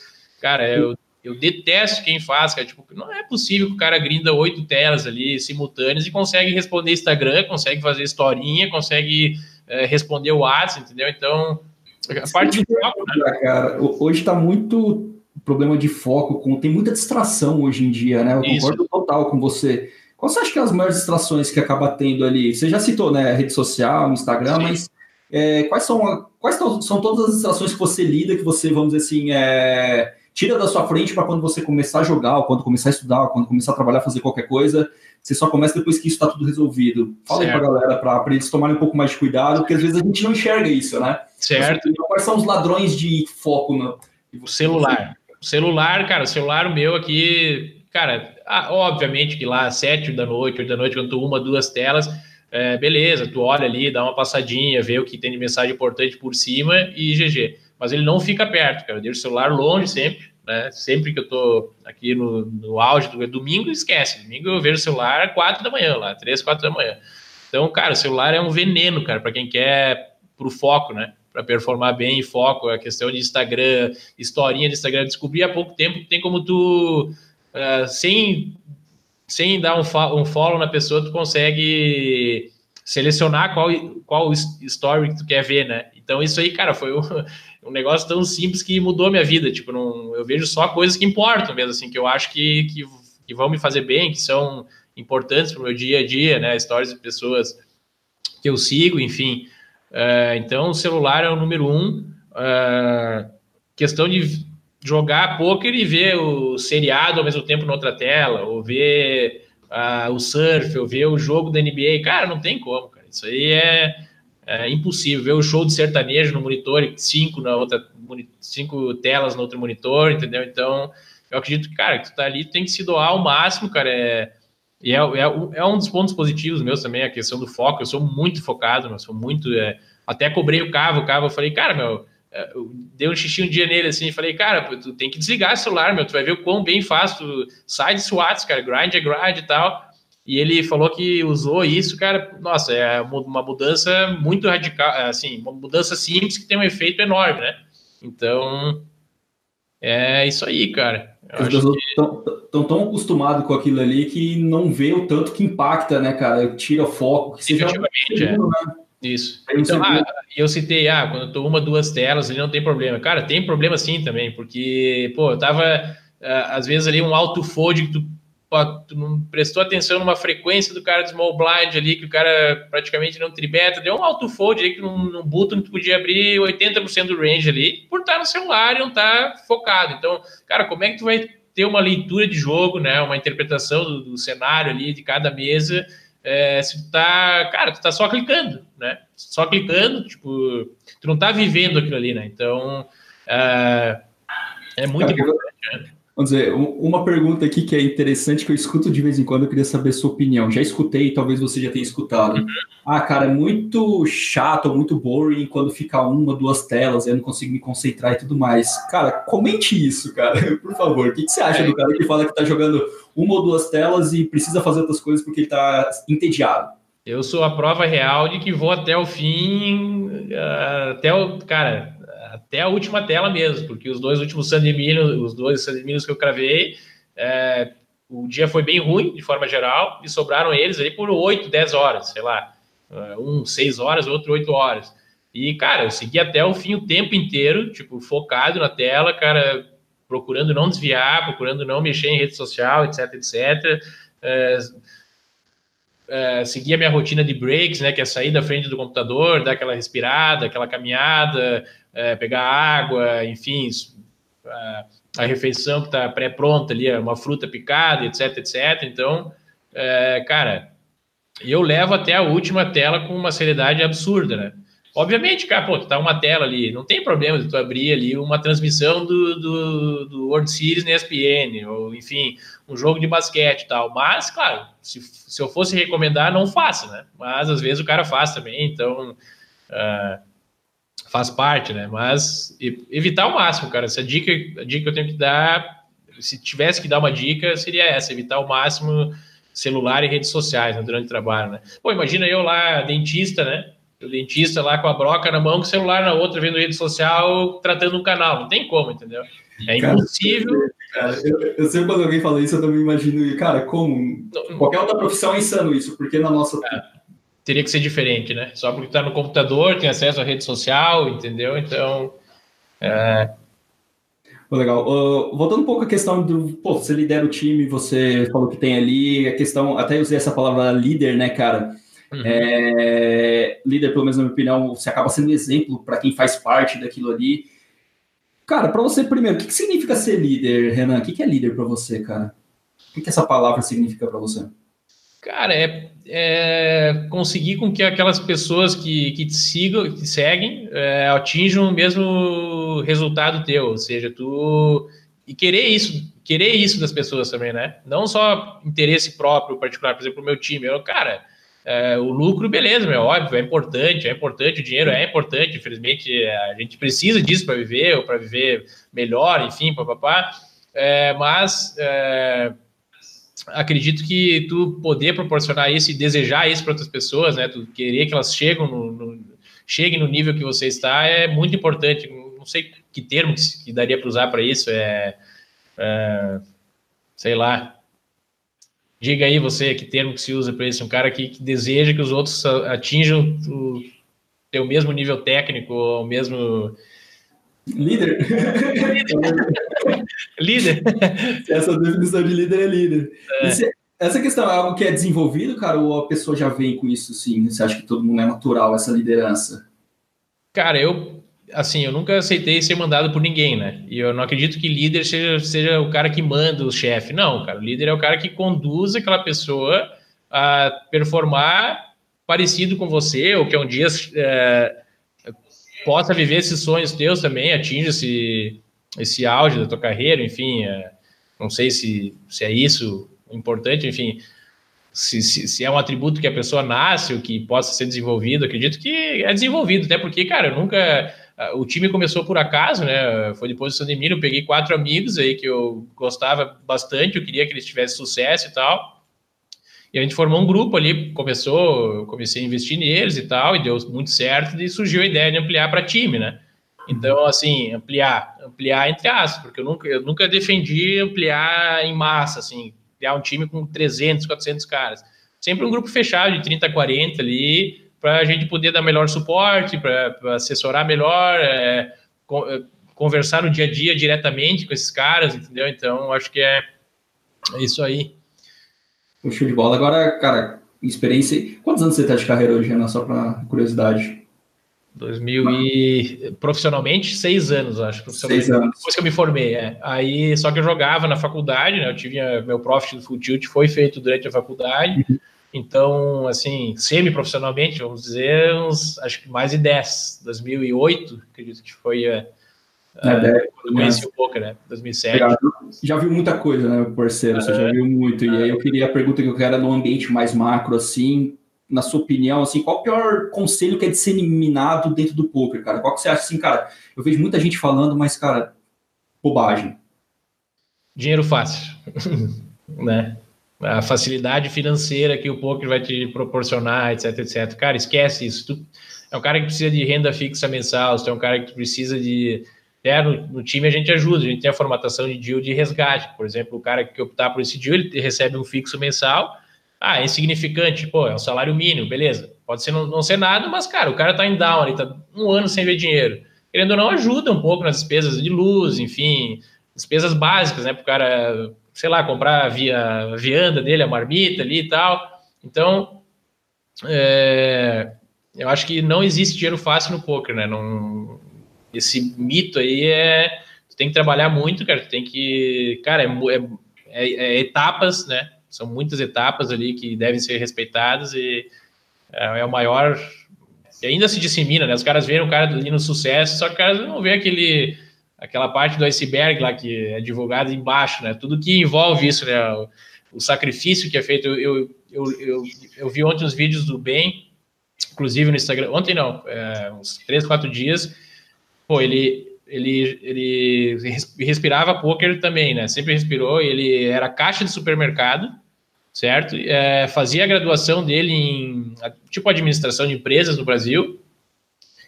cara, eu eu detesto quem faz, cara. Tipo, não é possível que o cara grinda oito telas ali simultâneas e consegue responder Instagram, consegue fazer historinha, consegue é, responder o WhatsApp, entendeu? Então, a parte foco, né? Cara, hoje está muito problema de foco, com, tem muita distração hoje em dia, né? Eu Isso. concordo total com você. Qual você acha que é as maiores distrações que acaba tendo ali? Você já citou, né? Rede social, Instagram, Sim. mas é, quais são quais são todas as distrações que você lida, que você, vamos dizer assim, é, tira da sua frente para quando você começar a jogar, ou quando começar a estudar, ou quando começar a trabalhar, fazer qualquer coisa, você só começa depois que isso está tudo resolvido. Fala certo. aí para a galera, para eles tomarem um pouco mais de cuidado, porque às vezes a gente não enxerga isso, né? Certo. Então, quais são os ladrões de foco? No... O celular. Celular, cara, celular meu aqui, cara, ah, obviamente que lá sete da noite, oito da noite, quando tu uma, duas telas, é, beleza, tu olha ali, dá uma passadinha, vê o que tem de mensagem importante por cima e GG mas ele não fica perto, cara. Eu deixo o celular longe sempre, né? Sempre que eu tô aqui no, no auge do domingo, esquece. Domingo eu vejo o celular quatro da manhã, lá, três, quatro da manhã. Então, cara, o celular é um veneno, cara, para quem quer pro foco, né? Para performar bem em foco, a questão de Instagram, historinha de Instagram. Descobri há pouco tempo que tem como tu, uh, sem, sem dar um, um follow na pessoa, tu consegue selecionar qual, qual story que tu quer ver, né? Então, isso aí, cara, foi o um negócio tão simples que mudou minha vida. Tipo, não, eu vejo só coisas que importam mesmo, assim, que eu acho que, que, que vão me fazer bem, que são importantes para o meu dia a dia, né? Histórias de pessoas que eu sigo, enfim. Uh, então, o celular é o número um. Uh, questão de jogar poker e ver o seriado ao mesmo tempo na outra tela, ou ver uh, o surf, ou ver o jogo da NBA. Cara, não tem como, cara. Isso aí é é impossível ver o show de sertanejo no monitor, cinco na outra, cinco telas no outro monitor, entendeu? Então, eu acredito que, cara, que tu tá ali, tem que se doar ao máximo, cara. É, e é, é, é, um dos pontos positivos meus também, a questão do foco. Eu sou muito focado, eu sou muito. É, até cobrei o Cavo, o Cavo, eu falei, cara, meu, é, eu dei um xixi um dia nele assim, e falei, cara, tu tem que desligar o celular, meu, tu vai ver o quão bem faz, tu sai de SWATs, cara, grind é grind e tal. E ele falou que usou isso, cara, nossa, é uma mudança muito radical, é, assim, uma mudança simples que tem um efeito enorme, né? Então, é isso aí, cara. As pessoas estão que... tão acostumados com aquilo ali que não vê o tanto que impacta, né, cara? Tira foco. Que seja é. Né? Isso. Então, ah, eu citei, ah, quando eu tô uma, duas telas, ele não tem problema. Cara, tem problema sim também, porque, pô, eu tava, ah, às vezes ali um alto fold que tu tu não prestou atenção numa frequência do cara de small blind ali, que o cara praticamente não tribeta, deu um alto fold ali que num, num button tu podia abrir 80% do range ali, por estar no celular e não estar tá focado. Então, cara, como é que tu vai ter uma leitura de jogo, né, uma interpretação do, do cenário ali de cada mesa, é, se tu tá, cara, tu tá só clicando, né, só clicando, tipo, tu não tá vivendo aquilo ali, né, então, é, é muito importante, né? Vamos dizer, uma pergunta aqui que é interessante, que eu escuto de vez em quando, eu queria saber a sua opinião. Já escutei, talvez você já tenha escutado. Uhum. Ah, cara, é muito chato, muito boring quando fica uma, duas telas, eu não consigo me concentrar e tudo mais. Cara, comente isso, cara, por favor. O que, que você acha é. do cara que fala que tá jogando uma ou duas telas e precisa fazer outras coisas porque ele tá entediado? Eu sou a prova real de que vou até o fim, ah, até o. Cara, até a última tela mesmo, porque os dois últimos Sandemilhos, os dois Sandemilhos que eu cravei, é, o dia foi bem ruim, de forma geral, e sobraram eles ali por 8, 10 horas, sei lá, é, um 6 horas, outro 8 horas. E, cara, eu segui até o fim o tempo inteiro, tipo, focado na tela, cara, procurando não desviar, procurando não mexer em rede social, etc, etc. É, é, seguir a minha rotina de breaks, né, que é sair da frente do computador, dar aquela respirada, aquela caminhada, é, pegar água, enfim, a, a refeição que está pré-pronta ali, uma fruta picada, etc, etc. Então, é, cara, eu levo até a última tela com uma seriedade absurda, né? Obviamente, cara, pô, tu tá uma tela ali, não tem problema de tu abrir ali uma transmissão do, do, do World Series na ESPN, ou enfim, um jogo de basquete e tal. Mas, claro, se, se eu fosse recomendar, não faça, né? Mas às vezes o cara faz também, então uh, faz parte, né? Mas evitar o máximo, cara. Essa dica, a dica que eu tenho que dar, se tivesse que dar uma dica, seria essa: evitar o máximo celular e redes sociais né, durante o trabalho, né? Pô, imagina eu lá, dentista, né? O dentista lá com a broca na mão, com o celular na outra, vendo rede social, tratando um canal. Não tem como, entendeu? É impossível. Cara, eu, eu sempre quando alguém fala isso, eu também imagino, cara, como? Qualquer outra profissão é insano isso, porque na nossa. É, teria que ser diferente, né? Só porque está no computador, tem acesso à rede social, entendeu? Então. É... Legal. Uh, voltando um pouco à questão do. Pô, você lidera o time, você falou que tem ali, a questão. Até usei essa palavra líder, né, cara? Uhum. É, líder, pelo menos na minha opinião, você acaba sendo um exemplo para quem faz parte daquilo ali. Cara, para você, primeiro, o que, que, significa ser líder, Renan? O que, que é líder para você, cara? O que, que essa palavra significa para você? Cara, é, é, conseguir com que aquelas pessoas que, que te sigam, que te seguem, é, atinjam o mesmo resultado teu, ou seja, tu e querer isso, querer isso das pessoas também, né? Não só interesse próprio, particular, por exemplo, o meu time. Eu, cara, é, o lucro, beleza, meu, óbvio, é importante, é importante, o dinheiro é importante, infelizmente a gente precisa disso para viver, ou para viver melhor, enfim, papapá, é, mas é, acredito que tu poder proporcionar isso e desejar isso para outras pessoas, né, tu querer que elas cheguem no, no, cheguem no nível que você está é muito importante, não sei que termo que, daria para usar para isso, é, é, sei lá, Diga aí você que termo que se usa para isso, um cara que, que, deseja que os outros atinjam o teu mesmo nível técnico, o mesmo líder. líder. Essa definição de líder é líder. É. essa questão é algo que é desenvolvido, cara, ou a pessoa já vem com isso, sim? Você acha que todo mundo é natural essa liderança? Cara, eu assim, eu nunca aceitei ser mandado por ninguém, né? E eu não acredito que líder seja, seja o cara que manda o chefe. Não, cara. O líder é o cara que conduz aquela pessoa a performar parecido com você, ou que um dia é, possa viver esses sonhos teus também, atinja esse, esse auge da tua carreira, enfim. É, não sei se, se é isso importante, enfim. Se, se, se, é um atributo que a pessoa nasce ou que possa ser desenvolvido, acredito que é desenvolvido, até porque, cara, eu nunca o time começou por acaso, né? Foi depois do Sandemiro, eu peguei quatro amigos aí que eu gostava bastante, eu queria que eles tivessem sucesso e tal. E a gente formou um grupo ali, começou, eu comecei a investir neles e tal, e deu muito certo, e surgiu a ideia de ampliar para time, né? Então, assim, ampliar, ampliar entre aspas, porque eu nunca, eu nunca defendi ampliar em massa, assim, criar um time com 300, 400 caras. Sempre um grupo fechado de 30, 40 ali, para a gente poder dar melhor suporte, para assessorar melhor, é, é, conversar no dia a dia diretamente com esses caras, entendeu? Então, acho que é isso aí. Show de bola. Agora, cara, experiência. Quantos anos você está de carreira hoje, Renan? Só para curiosidade. 2000 e profissionalmente seis anos acho profissionalmente. seis anos depois que eu me formei é. aí só que eu jogava na faculdade né eu tive meu profit do full tilt foi feito durante a faculdade uhum. Então, assim, semi-profissionalmente, vamos dizer, uns, acho que mais de 10. 2008, acredito que foi é, é, é, quando eu conheci o poker, né? 2007. Já, já viu muita coisa, né, parceiro? Você já viu muito. E aí eu queria a pergunta que eu quero é no ambiente mais macro, assim, na sua opinião, assim, qual o pior conselho que é disseminado dentro do poker, cara? Qual que você acha assim, cara? Eu vejo muita gente falando, mas, cara, bobagem. Dinheiro fácil, né? a facilidade financeira que o poker vai te proporcionar, etc, etc. Cara, esquece isso. Tu é um cara que precisa de renda fixa mensal, tu é um cara que precisa de... É, no, no, time a gente ajuda, a gente tem a formatação de deal de resgate. Por exemplo, o cara que optar por esse deal, ele recebe um fixo mensal. Ah, é insignificante, pô, é um salário mínimo, beleza. Pode ser não, não ser nada, mas, cara, o cara tá em down, ele tá um ano sem ver dinheiro. Querendo ou não, ajuda um pouco nas despesas de luz, enfim, despesas básicas, né, pro cara sei lá, comprar a, via, a vianda dele, a marmita ali e tal. Então, é, eu acho que não existe dinheiro fácil no poker, né? Não, esse mito aí é. Tu tem que trabalhar muito, cara. Tu tem que. Cara, é, é, é, é etapas, né? São muitas etapas ali que devem ser respeitadas e é, é o maior e ainda se dissemina, né? Os caras veem o cara ali no sucesso, só que o cara não vê aquele, aquela parte do iceberg lá que é divulgada embaixo, né? Tudo que envolve isso, né? O, o sacrifício que é feito. Eu, eu, eu, eu, vi ontem os vídeos do Ben, inclusive no Instagram. Ontem não, é, uns três, quatro dias. Pô, ele, ele, ele respirava poker também, né? Sempre respirou. Ele era caixa de supermercado certo? É, fazia a graduação dele em tipo administração de empresas no Brasil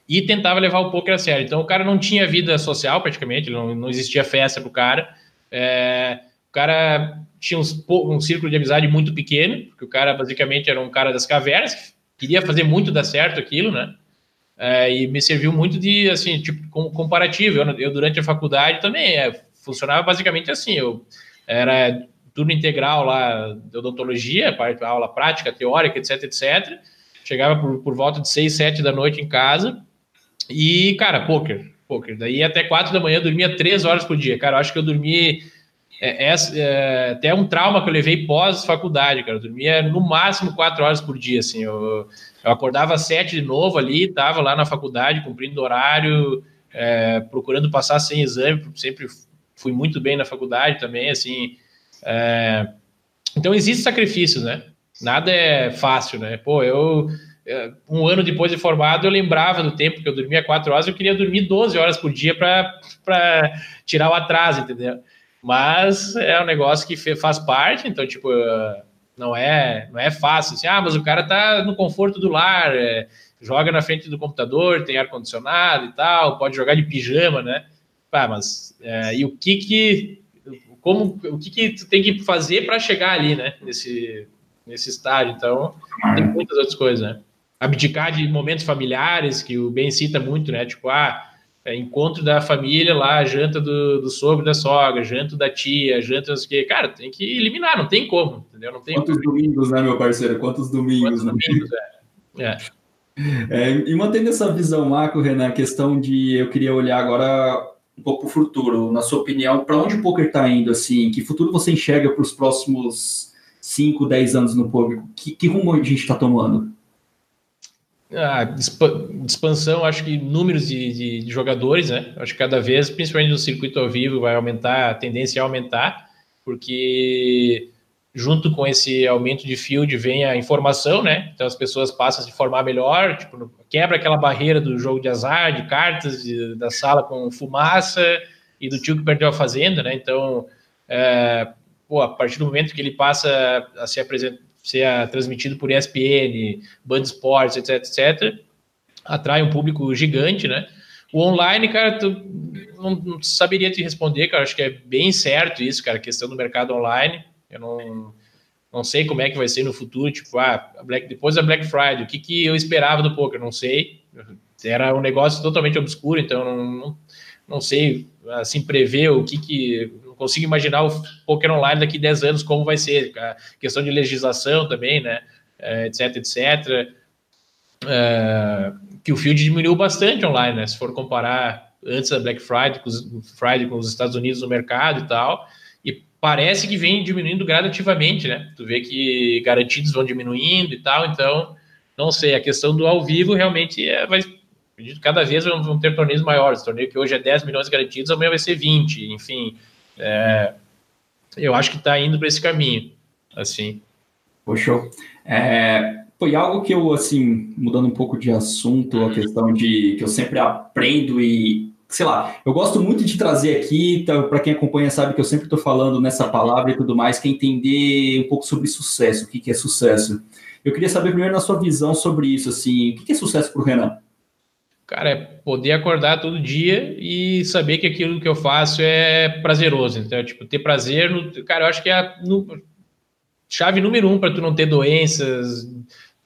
e tentava levar o poker a sério. Então o cara não tinha vida social praticamente, não, não existia festa pro cara. É, o cara tinha um círculo de amizade muito pequeno, porque o cara basicamente era um cara das cavernas, queria fazer muito dar certo aquilo, né? É, e me serviu muito de assim tipo comparativo. Eu, eu durante a faculdade também é, funcionava basicamente assim. Eu era turno integral lá de odontologia, parte, aula prática, teórica, etc, etc. Chegava por, por volta de 6, 7 da noite em casa e, cara, poker, poker. Daí até 4 da manhã dormia 3 horas por dia. Cara, eu acho que eu dormi é, é, é, até um trauma que eu levei pós-faculdade, cara. Eu dormia no máximo 4 horas por dia, assim. Eu, eu acordava às 7 de novo ali, tava lá na faculdade, cumprindo horário, é, procurando passar sem exame, sempre fui muito bem na faculdade também, assim, é, então existem sacrifícios, né? Nada é fácil, né? Pô, eu é, um ano depois de formado, eu lembrava do tempo que eu dormia quatro horas, eu queria dormir 12 horas por dia para tirar o atraso, entendeu? Mas é um negócio que faz parte, então, tipo, não é, não é fácil. Assim, ah, mas o cara tá no conforto do lar, é, joga na frente do computador, tem ar-condicionado e tal, pode jogar de pijama, né? Pá, mas é, e o que que como o que, que tu tem que fazer para chegar ali, né? Nesse, nesse estágio. Então, tem muitas outras coisas, né? Abdicar de momentos familiares, que o Ben cita muito, né? Tipo, ah, é, encontro da família lá, janta do, do sogro da sogra, janta da tia, janta os que. Cara, tem que eliminar, não tem como, entendeu? Não tem Quantos como. domingos, né, meu parceiro? Quantos domingos, Quantos né? domingos, é. é. É, e mantendo essa visão macro, Renan, a questão de eu queria olhar agora um pouco para o futuro. Na sua opinião, para onde o poker está indo? Assim, que futuro você enxerga para os próximos 5, 10 anos no poker? Que, que rumo a gente está tomando? Ah, expansão, acho que números de, de, de, jogadores, né? Acho que cada vez, principalmente no circuito ao vivo, vai aumentar, a tendência é aumentar, porque junto com esse aumento de field vem a informação, né? Então as pessoas passam a se formar melhor, tipo, quebra aquela barreira do jogo de azar, de cartas, de, da sala com fumaça e do tio que perdeu a fazenda, né? Então, é, pô, a partir do momento que ele passa a ser, ser a, transmitido por ESPN, Band Sports, etc, etc, atrai um público gigante, né? O online, cara, tu não, não saberia te responder, cara, acho que é bem certo isso, cara, questão do mercado online eu não, não sei como é que vai ser no futuro, tipo, ah, Black, depois da Black Friday, o que, que eu esperava do poker? Não sei. Era um negócio totalmente obscuro, então não, não, não sei assim prever o que que consigo imaginar o poker online daqui a 10 anos como vai ser, a questão de legislação também, né, é, etc, etc. É, que o field diminuiu bastante online, né, se for comparar antes da Black Friday com os, Friday com os Estados Unidos no mercado e tal, parece que vem diminuindo gradativamente, né? Tu vê que garantidos vão diminuindo e tal, então, não sei, a questão do ao vivo realmente é, vai, cada vez vão ter torneios maiores, torneio que hoje é 10 milhões garantidos, amanhã vai ser 20, enfim, é, eu acho que está indo para esse caminho, assim. Poxa, é, foi algo que eu, assim, mudando um pouco de assunto, a questão de que eu sempre aprendo e sei lá, eu gosto muito de trazer aqui, tá, para quem acompanha sabe que eu sempre estou falando nessa palavra e tudo mais, que é entender um pouco sobre sucesso, o que, que é sucesso. Eu queria saber primeiro na sua visão sobre isso, assim, o que, que é sucesso para o Renan? Cara, é poder acordar todo dia e saber que aquilo que eu faço é prazeroso. Então, tipo, ter prazer no. Cara, eu acho que é a no, chave número um para tu não ter doenças,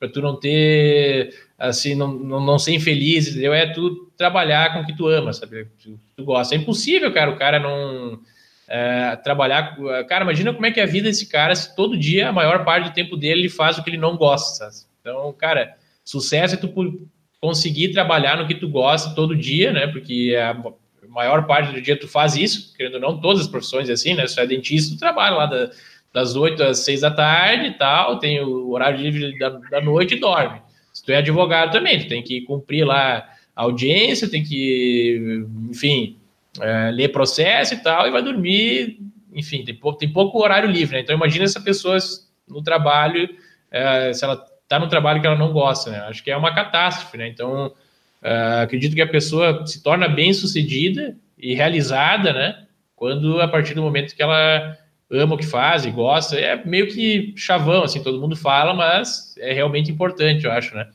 para tu não ter assim, não, não, não ser infeliz, entendeu? É tu trabalhar com o que tu ama, sabe? Tu, tu gosta. É impossível, cara, o cara não é, trabalhar. Cara, imagina como é que é a vida desse cara se todo dia, a maior parte do tempo dele, ele faz o que ele não gosta. Sabe? Então, cara, sucesso é tu conseguir trabalhar no que tu gosta todo dia, né? Porque a maior parte do dia tu faz isso, querendo ou não, todas as profissões é assim, né? Se é dentista, tu trabalha lá da, das 8 às 6 da tarde e tal, tem o horário livre da, da noite e dorme. Se tu é advogado também, tu tem que cumprir lá a audiência, tem que, enfim, é, ler processo e tal, e vai dormir, enfim, tem pouco, tem pouco horário livre, né? Então imagina essa pessoa no trabalho, é, se ela está no trabalho que ela não gosta, né? Acho que é uma catástrofe, né? Então, é, acredito que a pessoa se torna bem sucedida e realizada, né? Quando a partir do momento que ela ama o que faz e gosta, é meio que chavão, assim, todo mundo fala, mas é realmente importante, eu acho, né?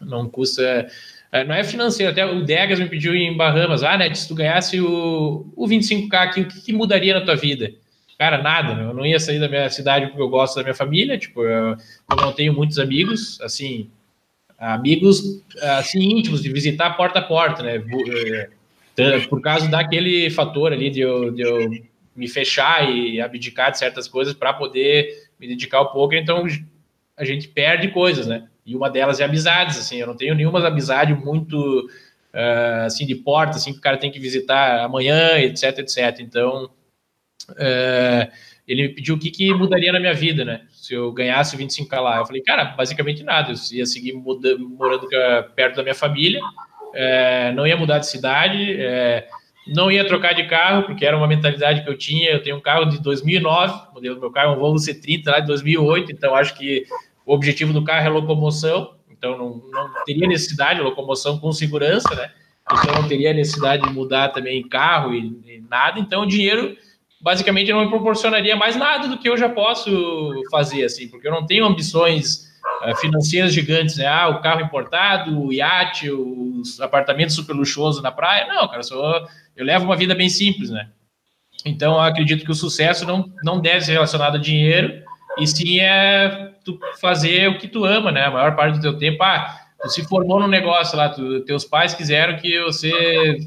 Não custa. É, não é financeiro, até o Degas me pediu em Bahamas, ah, né, se tu ganhasse o, o 25K aqui, o que, que mudaria na tua vida? Cara, nada, eu não ia sair da minha cidade porque eu gosto da minha família, tipo, eu, eu não tenho muitos amigos, assim, amigos, assim, íntimos, de visitar porta a porta, né, é, por causa daquele fator ali de eu, de eu me fechar e abdicar de certas coisas para poder me dedicar ao poker, então a gente perde coisas, né? E uma delas é amizades, assim, eu não tenho nenhuma amizade muito uh, assim de porta, assim que o cara tem que visitar amanhã, etc, etc. Então, uh, ele me pediu o que, que mudaria na minha vida, né? Se eu ganhasse 25k lá, eu falei, cara, basicamente nada. Eu ia seguir muda, morando perto da minha família, uh, não ia mudar de cidade, não ia trocar de carro, porque era uma mentalidade que eu tinha. Eu tenho um carro de 2009, o modelo do meu carro é um Volvo C30 lá de 2008, então acho que o objetivo do carro é locomoção, então não, não teria necessidade de locomoção com segurança, né? Então não teria necessidade de mudar também carro e, e nada. Então o dinheiro basicamente não me proporcionaria mais nada do que eu já posso fazer, assim, porque eu não tenho ambições uh, financeiras gigantes, né? Ah, o carro importado, o iate, os apartamentos super luxuosos na praia. Não, cara, eu, eu levo uma vida bem simples, né? Então eu acredito que o sucesso não, não deve ser relacionado a dinheiro, e sim é tu fazer o que tu ama, né? A maior parte do teu tempo, ah, tu se formou no negócio lá, tu, teus pais quiseram que você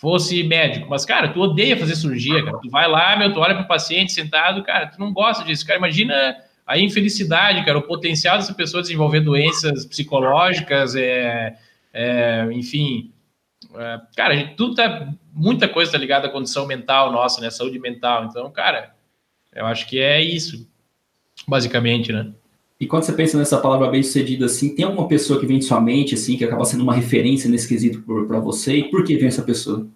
fosse médico, mas, cara, tu odeia fazer cirurgia, cara. Tu vai lá, meu, tu olha pro paciente sentado, cara, tu não gosta disso, cara. Imagina a infelicidade, cara, o potencial dessa pessoa desenvolver doenças psicológicas, é, é enfim. É, cara, gente, tudo tá. Muita coisa tá ligada à condição mental nossa, né? Saúde mental. Então, cara, eu acho que é isso, basicamente, né? E quando você pensa nessa palavra bem-sucedida, assim, tem alguma pessoa que vem de sua mente, assim, que acaba sendo uma referência nesse quesito para você? E por que vem essa pessoa?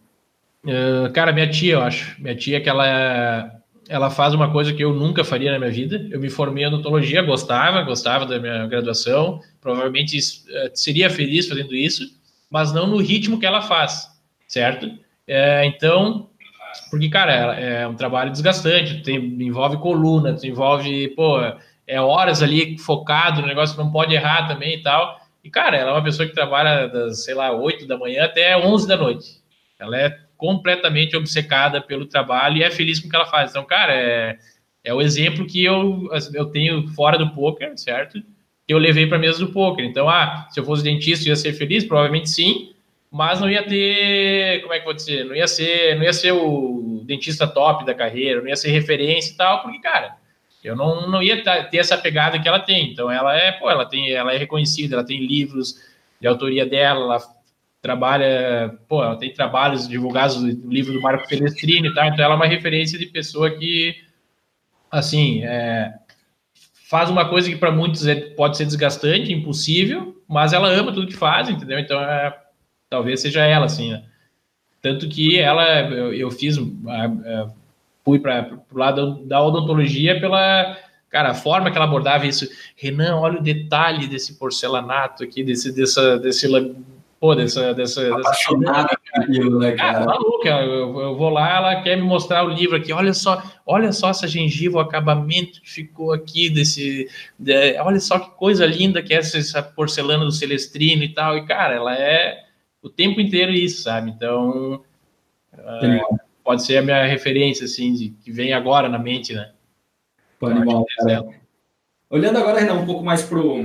Uh, cara, minha tia, eu acho. Minha tia, que ela, ela faz uma coisa que eu nunca faria na minha vida. Eu me formei em odontologia, gostava, gostava da minha graduação. Provavelmente uh, seria feliz fazendo isso, mas não no ritmo que ela faz, certo? Uh, então, porque, cara, é um trabalho desgastante, tem, envolve coluna, envolve, pô é horas ali focado no negócio, não pode errar também e tal. E, cara, ela é uma pessoa que trabalha das, sei lá, 8 da manhã até 11 da noite. Ela é completamente obcecada pelo trabalho e é feliz com o que ela faz. Então, cara, é, é o exemplo que eu, eu tenho fora do poker, certo? Que eu levei para mesa do poker. Então, ah, se eu fosse dentista, eu ia ser feliz? Provavelmente sim, mas não ia ter, como é que eu vou dizer? Não ia ser, não ia ser o dentista top da carreira, não ia ser referência e tal, porque, cara, eu não, não ia ter essa pegada que ela tem. Então ela é, pô, ela tem, ela é reconhecida, ela tem livros de autoria dela, ela trabalha, pô, ela tem trabalhos divulgados no livro do Marco Pelestrini e tal, então ela é uma referência de pessoa que, assim, é, faz uma coisa que para muitos é, pode ser desgastante, impossível, mas ela ama tudo que faz, entendeu? Então, é, talvez seja ela, assim, né? Tanto que ela, eu, eu fiz, fui para o lado da odontologia pela cara, a forma que ela abordava isso. Renan, olha o detalhe desse porcelanato aqui, desse, dessa, desse, pô, dessa, dessa, Apaixonada dessa... aquilo, né, cara? cara maluca, eu, eu, vou lá, ela quer me mostrar o livro aqui, olha só, olha só essa gengiva, o acabamento que ficou aqui desse, de, olha só que coisa linda que é essa, essa porcelana do Celestrino e tal, e cara, ela é o tempo inteiro isso, sabe? Então, pode ser a minha referência, assim, de, que vem agora na mente, né? Animal, Olhando agora, Renan, um pouco mais pro,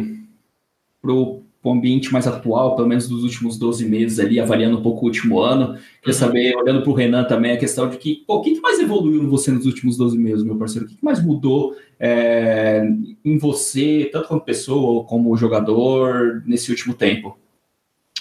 pro, pro ambiente mais atual, pelo menos dos últimos 12 meses ali, avaliando um pouco o último ano. Queria uhum. saber, olhando para o Renan também, a questão de que, pô, o que, mais evoluiu em você nos últimos 12 meses, meu parceiro? O que, mais mudou é, em você, tanto como pessoa como jogador, nesse último tempo?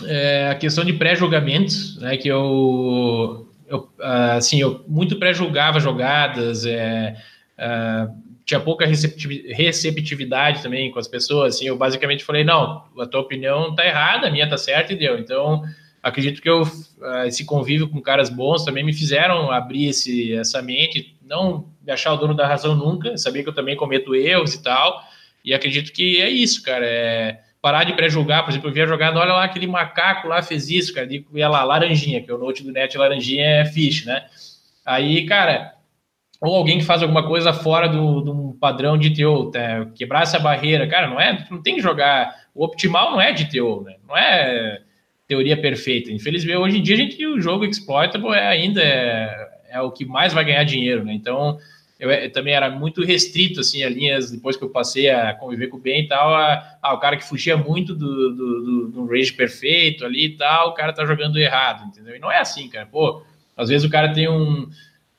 É, a questão de pré-julgamentos, né, que eu eu, assim, eu muito pré-julgava jogadas, é, é, tinha pouca receptividade também com as pessoas, assim, eu basicamente falei, não, a tua opinião tá errada, a minha tá certa e deu. Então, acredito que eu, ah, esse convívio com caras bons também me fizeram abrir esse, essa mente, não me achar o dono da razão nunca, saber que eu também cometo erros e tal, e acredito que é isso, cara, é parar de pré-julgar, por exemplo, eu via jogando, olha lá, aquele macaco lá fez isso, cara, e lá, laranjinha, que o note do net laranjinha é fish, né? Aí, cara, ou alguém que faz alguma coisa fora do, do padrão de TO, tá? quebrar essa barreira, cara, não é, não tem que jogar, o optimal não é de TO, né? Não é teoria perfeita. Infelizmente, hoje em dia a gente o jogo exploitable é ainda é, é o que mais vai ganhar dinheiro, né? Então, eu, eu, também era muito restrito, assim, a linhas, depois que eu passei a conviver com o bem e tal, a, a, o cara que fugia muito do, do, do, do range perfeito ali e tal, o cara tá jogando errado, entendeu? E não é assim, cara, pô, às vezes o cara tem um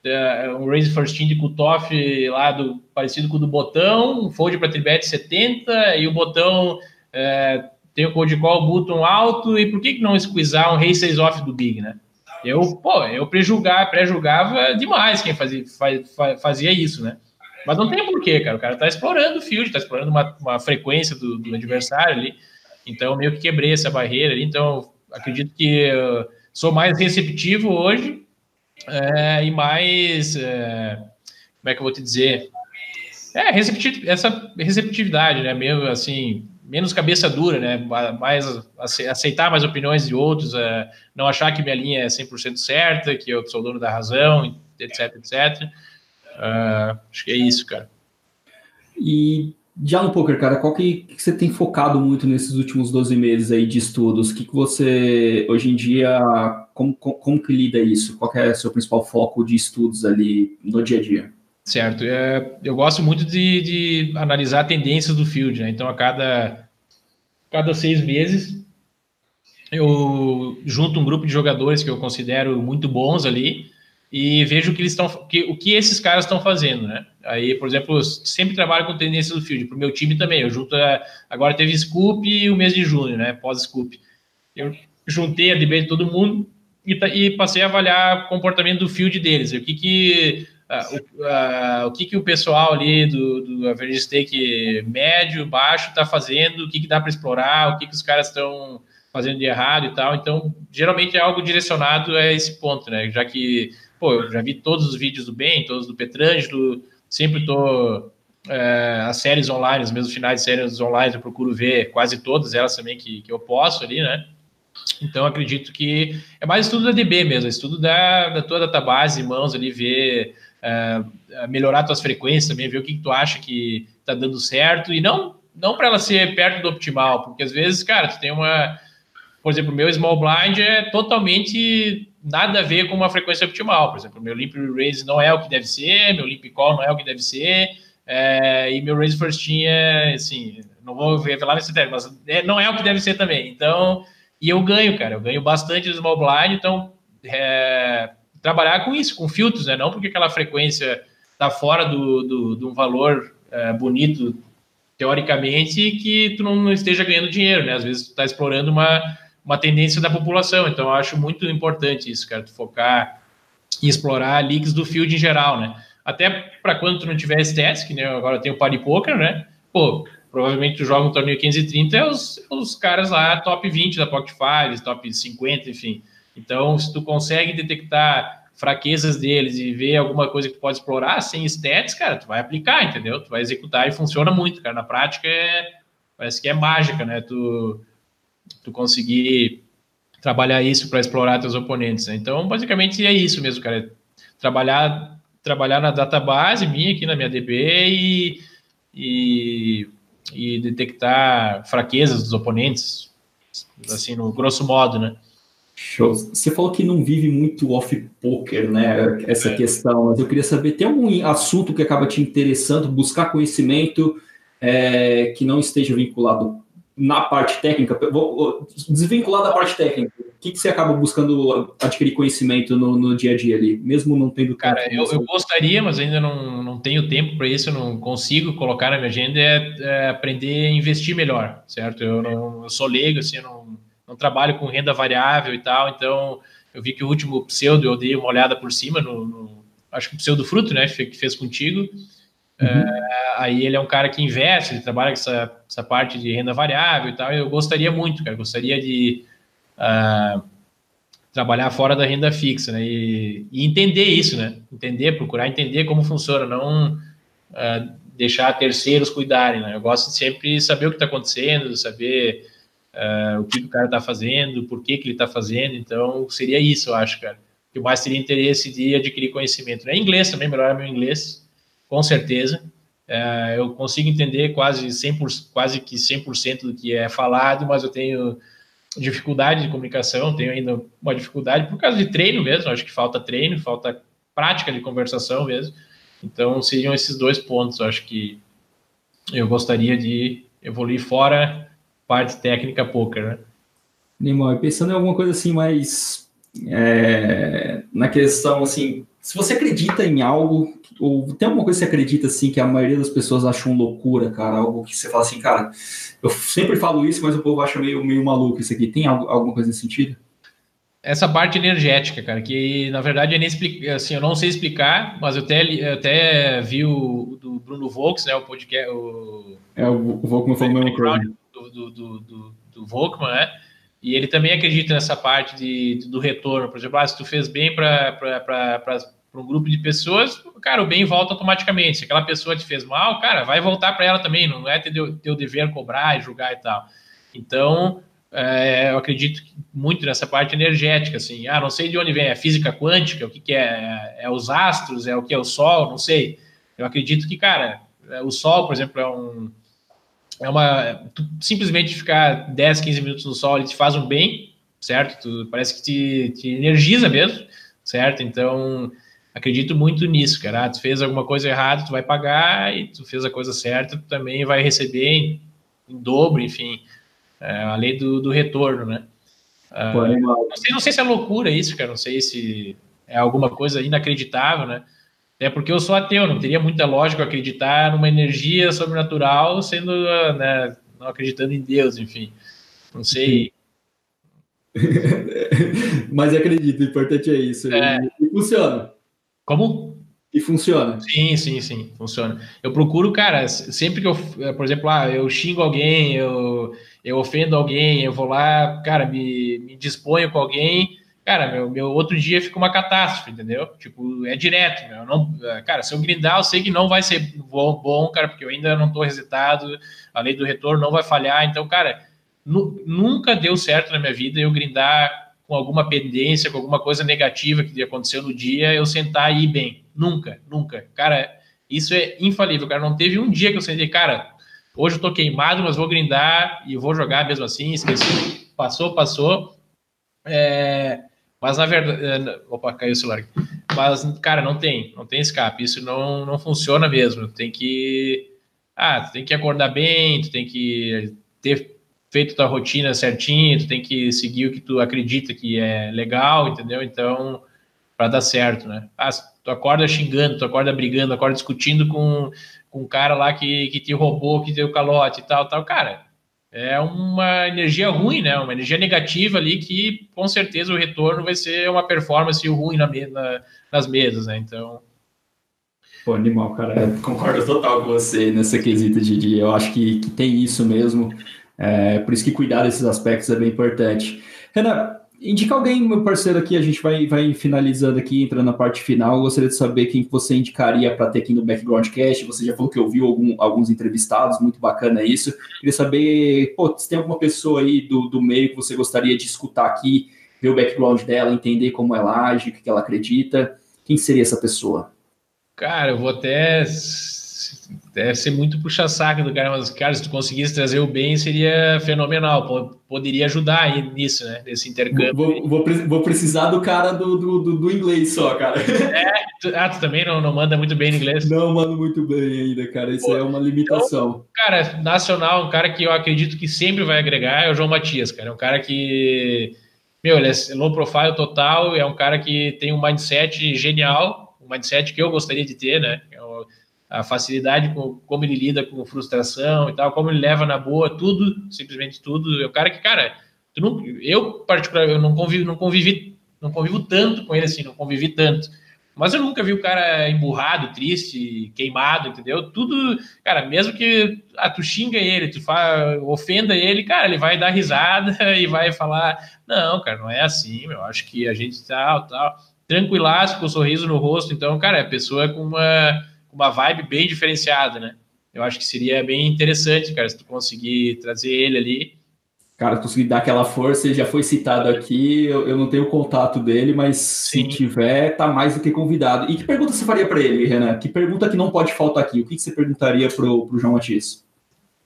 uh, um raise first team de cutoff lá do, parecido com o do botão, um fold para tribet 70 e o botão uh, tem o code call button alto e por que, que não squeezar um raise 6 off do big, né? Eu, pô, eu pré-julgar, pré-julgava demais quem fazia, faz, fazia isso, né? Mas não tem porquê, cara. O cara tá explorando o field, tá explorando uma, uma frequência do, do, adversário ali. Então, meio que quebrei essa barreira ali. Então, acredito que sou mais receptivo hoje é, e mais. É, como é que eu vou te dizer? É, receptiv essa receptividade, né? Meio assim, menos cabeça dura, né? Mais aceitar mais opiniões de outros, é, não achar que minha linha é 100% certa, que eu sou dono da razão, etc, etc. Uh, acho que é isso, cara. E já no poker, cara, qual que, que, você tem focado muito nesses últimos 12 meses aí de estudos? O que, que você, hoje em dia, como, como, como que lida isso? Qual é o seu principal foco de estudos ali no dia a dia? Certo. É, eu gosto muito de, de analisar tendências do field, né? Então, a cada, cada seis meses, eu junto um grupo de jogadores que eu considero muito bons ali e vejo o que eles estão, que, o que esses caras estão fazendo, né? Aí, por exemplo, sempre trabalho com tendência do field, para o meu time também. Eu junto, a, agora teve Scoop e o mês de junho, né? Pós-Scoop. Eu juntei a DB de todo mundo e, e, passei a avaliar o comportamento do field deles. O que que, uh, uh, o, que, que o pessoal ali do, do average stake médio, baixo está fazendo, o que, que dá para explorar, o que, que os caras estão fazendo de errado e tal. Então, geralmente é algo direcionado a esse ponto, né? Já que pô, eu já vi todos os vídeos do Ben, todos do Petrangelo, sempre tô é, as séries online, os meus finais de séries online, eu procuro ver quase todas elas também que, que eu posso ali, né? Então, acredito que é mais estudo da DB mesmo, estudo da, da tua database, mãos ali, ver, é, melhorar tuas frequências também, ver o que, que tu acha que tá dando certo, e não, não para ela ser perto do optimal, porque às vezes, cara, tu tem uma. Por exemplo, o meu small blind é totalmente nada a ver com uma frequência optimal. Por exemplo, meu limp raise não é o que deve ser, meu limp call não é o que deve ser, é, e meu raise first é, assim, não vou revelar nesse termo, mas é, não é o que deve ser também. Então, e eu ganho, cara, eu ganho bastante no small blind, então é, trabalhar com isso, com filtros, né? Não porque aquela frequência está fora do, do, de um valor é, bonito teoricamente que tu não, não esteja ganhando dinheiro, né? Às vezes tu está explorando uma uma tendência da população. Então, eu acho muito importante isso, cara, tu focar e explorar leaks do field em geral, né? Até para quando tu não tiver stats, que né, agora tem o Party Poker, né? Pô, provavelmente tu joga um torneio 530 é os, os caras lá top 20 da Pocket 5, top 50, enfim. Então, se tu consegue detectar fraquezas deles e ver alguma coisa que tu pode explorar sem stats, cara, tu vai aplicar, entendeu? Tu vai executar e funciona muito, cara. Na prática é parece que é mágica, né? Tu tu conseguir trabalhar isso para explorar teus oponentes. Né? Então, basicamente é isso mesmo, cara. É trabalhar trabalhar na database minha aqui na minha DB e, e, e detectar fraquezas dos oponentes, assim, no grosso modo, né? Show. Você falou que não vive muito off-poker, né? Essa é. questão. Mas eu queria saber, tem algum assunto que acaba te interessando, buscar conhecimento é, que não esteja vinculado na parte técnica, vou desvincular da parte técnica, o que, que você acaba buscando adquirir conhecimento no, no dia a dia ali, mesmo não tendo Cara, eu, eu, gostaria, mas ainda não, não tenho tempo para isso, eu não consigo colocar na minha agenda, é, é, aprender a investir melhor, certo? Eu, não, eu sou leigo, assim, eu não, não trabalho com renda variável e tal, então eu vi que o último pseudo eu dei uma olhada por cima, no, no acho que o pseudo fruto, né, que fez contigo, Uhum. É, aí ele é um cara que investe, ele trabalha com essa, essa parte de renda variável e tal. Eu gostaria muito, cara, gostaria de uh, trabalhar fora da renda fixa, né? E, e, entender isso, né? Entender, procurar entender como funciona, não uh, deixar terceiros cuidarem, né? Eu gosto de sempre saber o que está acontecendo, saber uh, o que, o cara está fazendo, por que, que ele está fazendo. Então, seria isso, eu acho, cara. Que mais teria interesse de adquirir conhecimento. Né? Inglês também, melhorar meu inglês com certeza. É, eu consigo entender quase 100%, quase que 100% do que é falado, mas eu tenho dificuldade de comunicação, tenho ainda uma dificuldade por causa de treino mesmo, acho que falta treino, falta prática de conversação mesmo. Então, seriam esses dois pontos, acho que eu gostaria de evoluir fora parte técnica poker, né? Neymar, pensando em alguma coisa assim mais é, na questão assim, se você acredita em algo ou tem alguma coisa que você acredita assim que a maioria das pessoas acham loucura, cara? Algo que você fala assim, cara, eu sempre falo isso, mas o povo acha meio, meio maluco isso aqui. Tem algo, alguma coisa nesse sentido? Essa parte energética, cara, que na verdade é nem explica, assim, eu não sei explicar, mas eu até, eu até vi o do Bruno Volks, né? O podcast. O, é, o, o Volkman falou mesma coisa. Do, do, do, do, né? E ele também acredita nessa parte de, do retorno. Por exemplo, ah, se tu fez bem para um grupo de pessoas, cara, o bem volta automaticamente. Se aquela pessoa te fez mal, cara, vai voltar para ela também, não é teu, teu dever cobrar e julgar e tal. Então, é, eu acredito muito nessa parte energética, assim, ah, não sei de onde vem, é física quântica, o que, que é, é os astros, é o que é o Sol, não sei. Eu acredito que, cara, é, o Sol, por exemplo, é um, é uma, tu simplesmente ficar 10, 15 minutos no Sol, ele te faz um bem, certo? Tu, parece que te, te energiza mesmo, certo? Então, acredito muito nisso, cara. Ah, tu fez alguma coisa errada, tu vai pagar, e tu fez a coisa certa, tu também vai receber em, em dobro, enfim. É, a lei do, do retorno, né? Ah, não, sei, não sei se é loucura isso, cara. Não sei se é alguma coisa inacreditável, né? Até porque eu sou ateu, não teria muita lógica acreditar numa energia sobrenatural sendo, né, não acreditando em Deus, enfim. Não sei. Mas acredito, o importante é isso. É. E funciona. Como? E funciona. Sim, sim, sim, funciona. Eu procuro, cara, sempre que eu, por exemplo, ah, eu xingo alguém, eu, eu ofendo alguém, eu vou lá, cara, me, me disponho com alguém, cara, meu, meu outro dia fica uma catástrofe, entendeu? Tipo, é direto, meu, não, cara, se eu grindar, eu sei que não vai ser bom, bom cara, porque eu ainda não tô resetado, a lei do retorno não vai falhar, então, cara, nu, nunca deu certo na minha vida eu grindar com alguma pendência, com alguma coisa negativa que aconteceu no dia, eu sentar e ir bem. Nunca, nunca. Cara, isso é infalível, cara. Não teve um dia que eu sentei, cara, hoje eu tô queimado, mas vou grindar e vou jogar mesmo assim, esqueci. Passou, passou. É, mas na verdade. É, opa, caiu o celular. Mas, cara, não tem, não tem escape. Isso não, não funciona mesmo. Tem que. Ah, tu tem que acordar bem, tu tem que ter feito tua rotina certinho, tu tem que seguir o que tu acredita que é legal, entendeu? Então, para dar certo, né? Ah, tu acorda xingando, tu acorda brigando, acorda discutindo com, com um cara lá que, que te roubou, que deu calote e tal, tal. Cara, é uma energia ruim, né? Uma energia negativa ali que, com certeza, o retorno vai ser uma performance ruim na, na, nas mesas, né? Então... Pô, animal, cara. concordo total com você nessa quesita, Didi. Eu acho que, que tem isso mesmo. É, por isso que cuidar desses aspectos é bem importante. Renan, indica alguém, meu parceiro aqui, a gente vai, vai finalizando aqui, entrando na parte final. Eu gostaria de saber quem você indicaria para ter aqui no Background Cast. Você já falou que ouviu algum, alguns entrevistados, muito bacana isso. Queria saber, pô, se tem alguma pessoa aí do, do meio que você gostaria de escutar aqui, ver o background dela, entender como ela age, o que ela acredita. Quem seria essa pessoa? Cara, eu vou até deve ser muito puxa-saco do cara, mas, cara, se tu conseguisse trazer o bem, seria fenomenal. Poderia ajudar aí nisso, né? Nesse intercâmbio. Vou, vou, vou precisar do cara do, do, do, inglês só, cara. É, tu, ah, tu também não, não manda muito bem no inglês? Não mando muito bem ainda, cara. Isso Pô, é uma limitação. Então, cara, nacional, um cara que eu acredito que sempre vai agregar é o João Matias, cara. É um cara que. Meu, ele é low profile total, é um cara que tem um mindset genial, um mindset que eu gostaria de ter, né? A facilidade com como ele lida com frustração e tal, como ele leva na boa tudo, simplesmente tudo. É o cara que, cara, não, eu particularmente eu não convivo, não convivi, não convivo tanto com ele assim, não convivi tanto. mas eu nunca vi o cara emburrado, triste, queimado, entendeu? Tudo, cara, mesmo que ah, tu xinga ele, tu fa, ofenda ele, cara, ele vai dar risada e vai falar, não, cara, não é assim, eu acho que a gente tal, tal, tranquilaço, com um sorriso no rosto, então, cara, é pessoa com uma, uma vibe bem diferenciada, né? Eu acho que seria bem interessante, cara, se tu conseguir trazer ele ali cara, conseguir dar aquela força, ele já foi citado aqui, eu, eu não tenho contato dele, mas Sim. se tiver, tá mais do que convidado. E que pergunta você faria para ele, Renan? Que pergunta que não pode faltar aqui? O que, que você perguntaria pro, pro João Matias?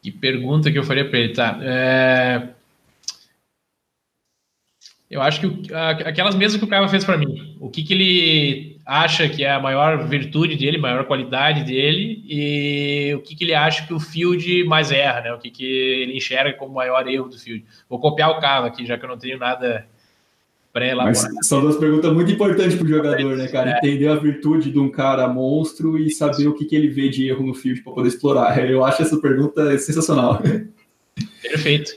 Que pergunta que eu faria para ele, tá? É... Eu acho que aquelas mesmas que o cara fez para mim. O que, que ele acha que é a maior virtude dele, maior qualidade dele, e o que, que ele acha que o Field mais erra, né? O que, que ele enxerga como maior erro do Field. Vou copiar o Cava aqui, já que eu não tenho nada pré-elaborado. São duas perguntas muito importantes para o jogador, né, cara? É. Entender a virtude de um cara monstro e saber o que, que ele vê de erro no Field para poder explorar. Eu acho essa pergunta sensacional. Perfeito.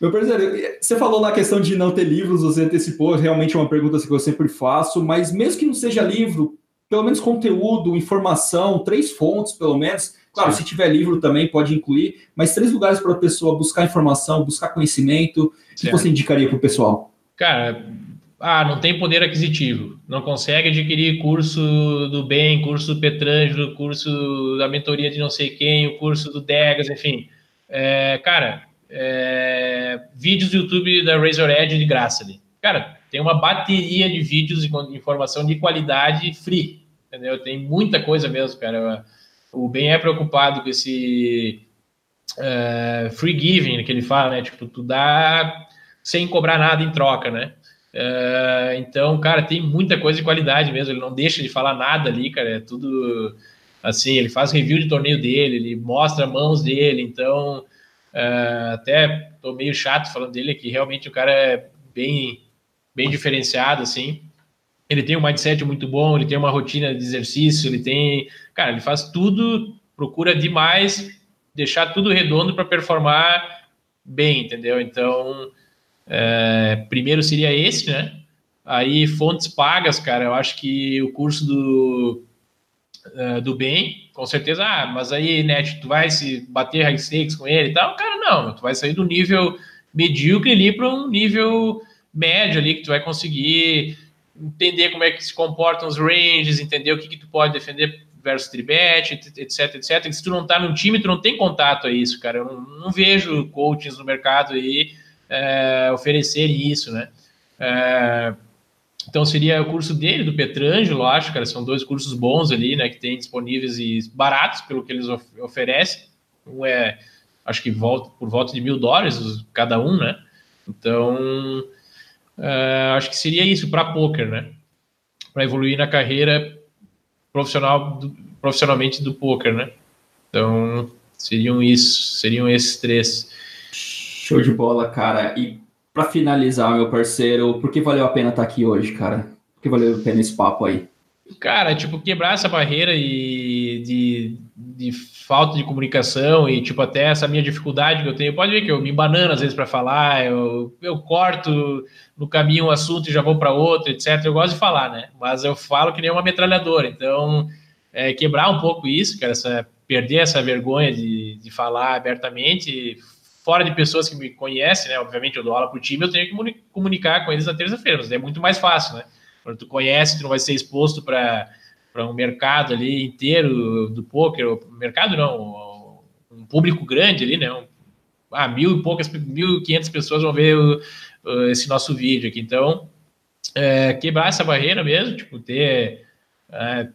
Meu parceiro, você falou na questão de não ter livros, você antecipou, realmente é uma pergunta que eu sempre faço, mas mesmo que não seja livro, pelo menos conteúdo, informação, três fontes, pelo menos. Claro, Sim. se tiver livro também pode incluir, mas três lugares para a pessoa buscar informação, buscar conhecimento. O que você indicaria para o pessoal? Cara, ah, não tem poder aquisitivo, não consegue adquirir curso do bem, curso do Petrangelo, curso da mentoria de não sei quem, o curso do Degas, enfim. É, cara, é, vídeos do YouTube da Razor Edge de graça ali. Cara, tem uma bateria de vídeos de informação de qualidade free, entendeu? Tem muita coisa mesmo, cara. O Ben é preocupado com esse uh, free giving que ele fala, né? Tipo, tu dá sem cobrar nada em troca, né? Uh, então, cara, tem muita coisa de qualidade mesmo. Ele não deixa de falar nada ali, cara. É tudo assim. Ele faz review de torneio dele, ele mostra mãos dele. Então, Uh, até tô meio chato falando dele, que realmente o cara é bem, bem diferenciado, assim. Ele tem um mindset muito bom, ele tem uma rotina de exercício, ele tem. Cara, ele faz tudo, procura demais deixar tudo redondo para performar bem, entendeu? Então, é, primeiro seria esse, né? Aí, fontes pagas, cara, eu acho que o curso do, uh, do bem, com certeza, ah, mas aí, Net, tu vai se bater high stakes com ele e tal? Cara, não, tu vai sair do nível medíocre ali para um nível médio ali, que tu vai conseguir entender como é que se comportam os ranges, entender o que, que tu pode defender versus tribet, etc, etc. E se tu não tá num time, tu não tem contato a isso, cara. Eu não, não vejo coaches no mercado aí é, oferecerem isso, né? É, então seria o curso dele, do Petrangelo, acho, cara, são dois cursos bons ali, né, que tem disponíveis e baratos pelo que eles of oferecem. Um é, acho que volta por volta de mil dólares cada um, né? Então, uh, acho que seria isso para poker, né? Para evoluir na carreira profissional, do, profissionalmente do poker, né? Então, seriam isso, seriam esses três. Show de bola, cara. E para finalizar, meu parceiro, por que valeu a pena estar tá aqui hoje, cara? Por que valeu a pena esse papo aí? Cara, tipo, quebrar essa barreira e de, de falta de comunicação e, tipo, até essa minha dificuldade que eu tenho. Pode ver que eu me banano às vezes para falar, eu, eu corto no caminho um assunto e já vou para outro, etc. Eu gosto de falar, né? Mas eu falo que nem uma metralhadora. Então, é, quebrar um pouco isso, cara, essa, perder essa vergonha de, de falar abertamente, fora de pessoas que me conhecem, né? Obviamente eu dou aula para o time, eu tenho que comunicar com eles na terça-feira, mas é muito mais fácil, né? Quando tu conhece, tu não vai ser exposto para um mercado ali inteiro do poker, mercado não, um público grande ali, né? Um, ah, mil e poucas, mil e quinhentas pessoas vão ver o, esse nosso vídeo aqui. Então, é, quebrar essa barreira mesmo, tipo, ter. É,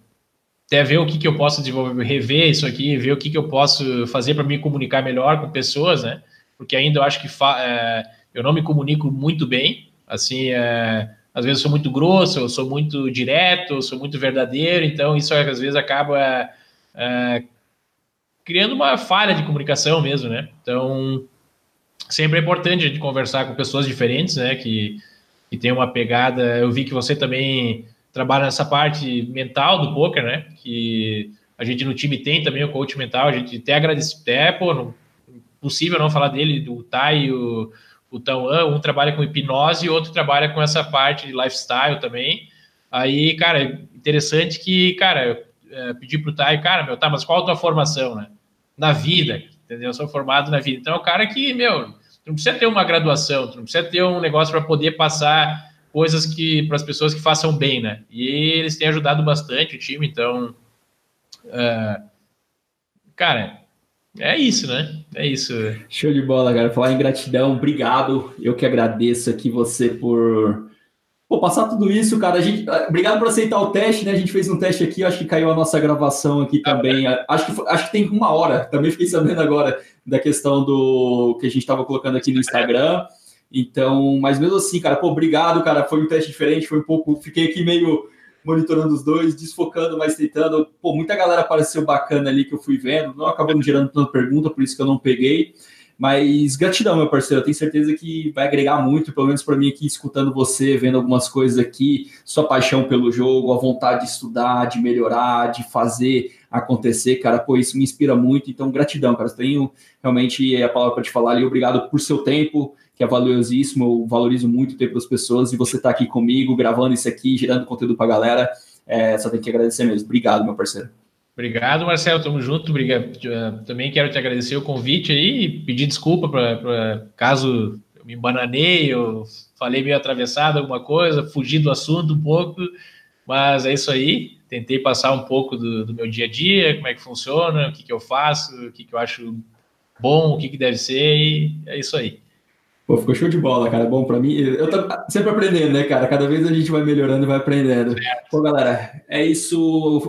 até ver o que, que eu posso desenvolver, rever isso aqui, ver o que, que eu posso fazer para me comunicar melhor com pessoas, né? Porque ainda eu acho que é, eu não me comunico muito bem, assim, é, às vezes eu sou muito grosso, eu sou muito direto, eu sou muito verdadeiro, então isso às vezes acaba é, criando uma falha de comunicação mesmo, né? Então, sempre é importante a gente conversar com pessoas diferentes, né, que, que tem uma pegada, eu vi que você também trabalha nessa parte mental do poker, né, que a gente no time tem também o coach mental, a gente até agradece, até, pô, não, possível não falar dele, o Tai o, o Tauan, um trabalha com hipnose e outro trabalha com essa parte de lifestyle também. Aí, cara, interessante que, cara, eu, pedi pro Tai, cara, meu, tá, mas qual a tua formação, né? Na vida, entendeu? Eu sou formado na vida. Então é o cara que, meu, tu não precisa ter uma graduação, tu não precisa ter um negócio para poder passar coisas que para as pessoas que façam bem, né? E eles têm ajudado bastante o time, então, uh, cara, é isso, né? É isso. Show de bola, cara. Falar em gratidão, obrigado. Eu que agradeço aqui você por Pô, passar tudo isso, cara. A gente, ah, obrigado por aceitar o teste, né? A gente fez um teste aqui, acho que caiu a nossa gravação aqui também. Acho que, acho que tem uma hora, também fiquei sabendo agora da questão do que a gente estava colocando aqui no Instagram. Então, mas mesmo assim, cara, pô, obrigado, cara. Foi um teste diferente, foi um pouco. Fiquei aqui meio monitorando os dois, desfocando, mas tentando. Pô, muita galera apareceu bacana ali que eu fui vendo. Não acabou me gerando tanta pergunta, por isso que eu não peguei. Mas gratidão, meu parceiro. Eu tenho certeza que vai agregar muito, pelo menos para mim aqui, escutando você, vendo algumas coisas aqui, sua paixão pelo jogo, a vontade de estudar, de melhorar, de fazer acontecer, cara. Pô, isso me inspira muito. Então, gratidão, cara. Eu tenho realmente a palavra para te falar ali. Obrigado por seu tempo, que é valiosíssimo. Eu valorizo muito o tempo das pessoas e você tá aqui comigo, gravando isso aqui, gerando conteúdo para galera. É, só tenho que agradecer mesmo. Obrigado, meu parceiro. Obrigado, Marcelo. Tamo junto. Obrigado. Também quero te agradecer o convite aí e pedir desculpa para caso eu me bananei, eu falei meio atravessado alguma coisa, fugi do assunto um pouco, mas é isso aí. Tentei passar um pouco do, do meu dia a dia, como é que funciona, o que, que eu faço, o que, que eu acho bom, o que, que deve ser, e é isso aí. Pô, ficou show de bola, cara. Bom para mim. Eu tô sempre aprendendo, né, cara? Cada vez a gente vai melhorando e vai aprendendo. Pô, galera, é isso.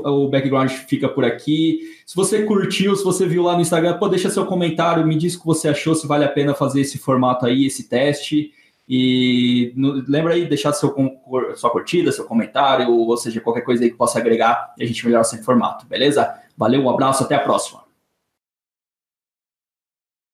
O background fica por aqui. Se você curtiu, se você viu lá no Instagram, pô, deixa seu comentário, me diz o que você achou, se vale a pena fazer esse formato aí, esse teste. E no, lembra aí, deixar seu, sua curtida, seu comentário, ou seja, qualquer coisa aí que possa agregar e a gente melhora esse formato, beleza? Valeu, um abraço, até a próxima.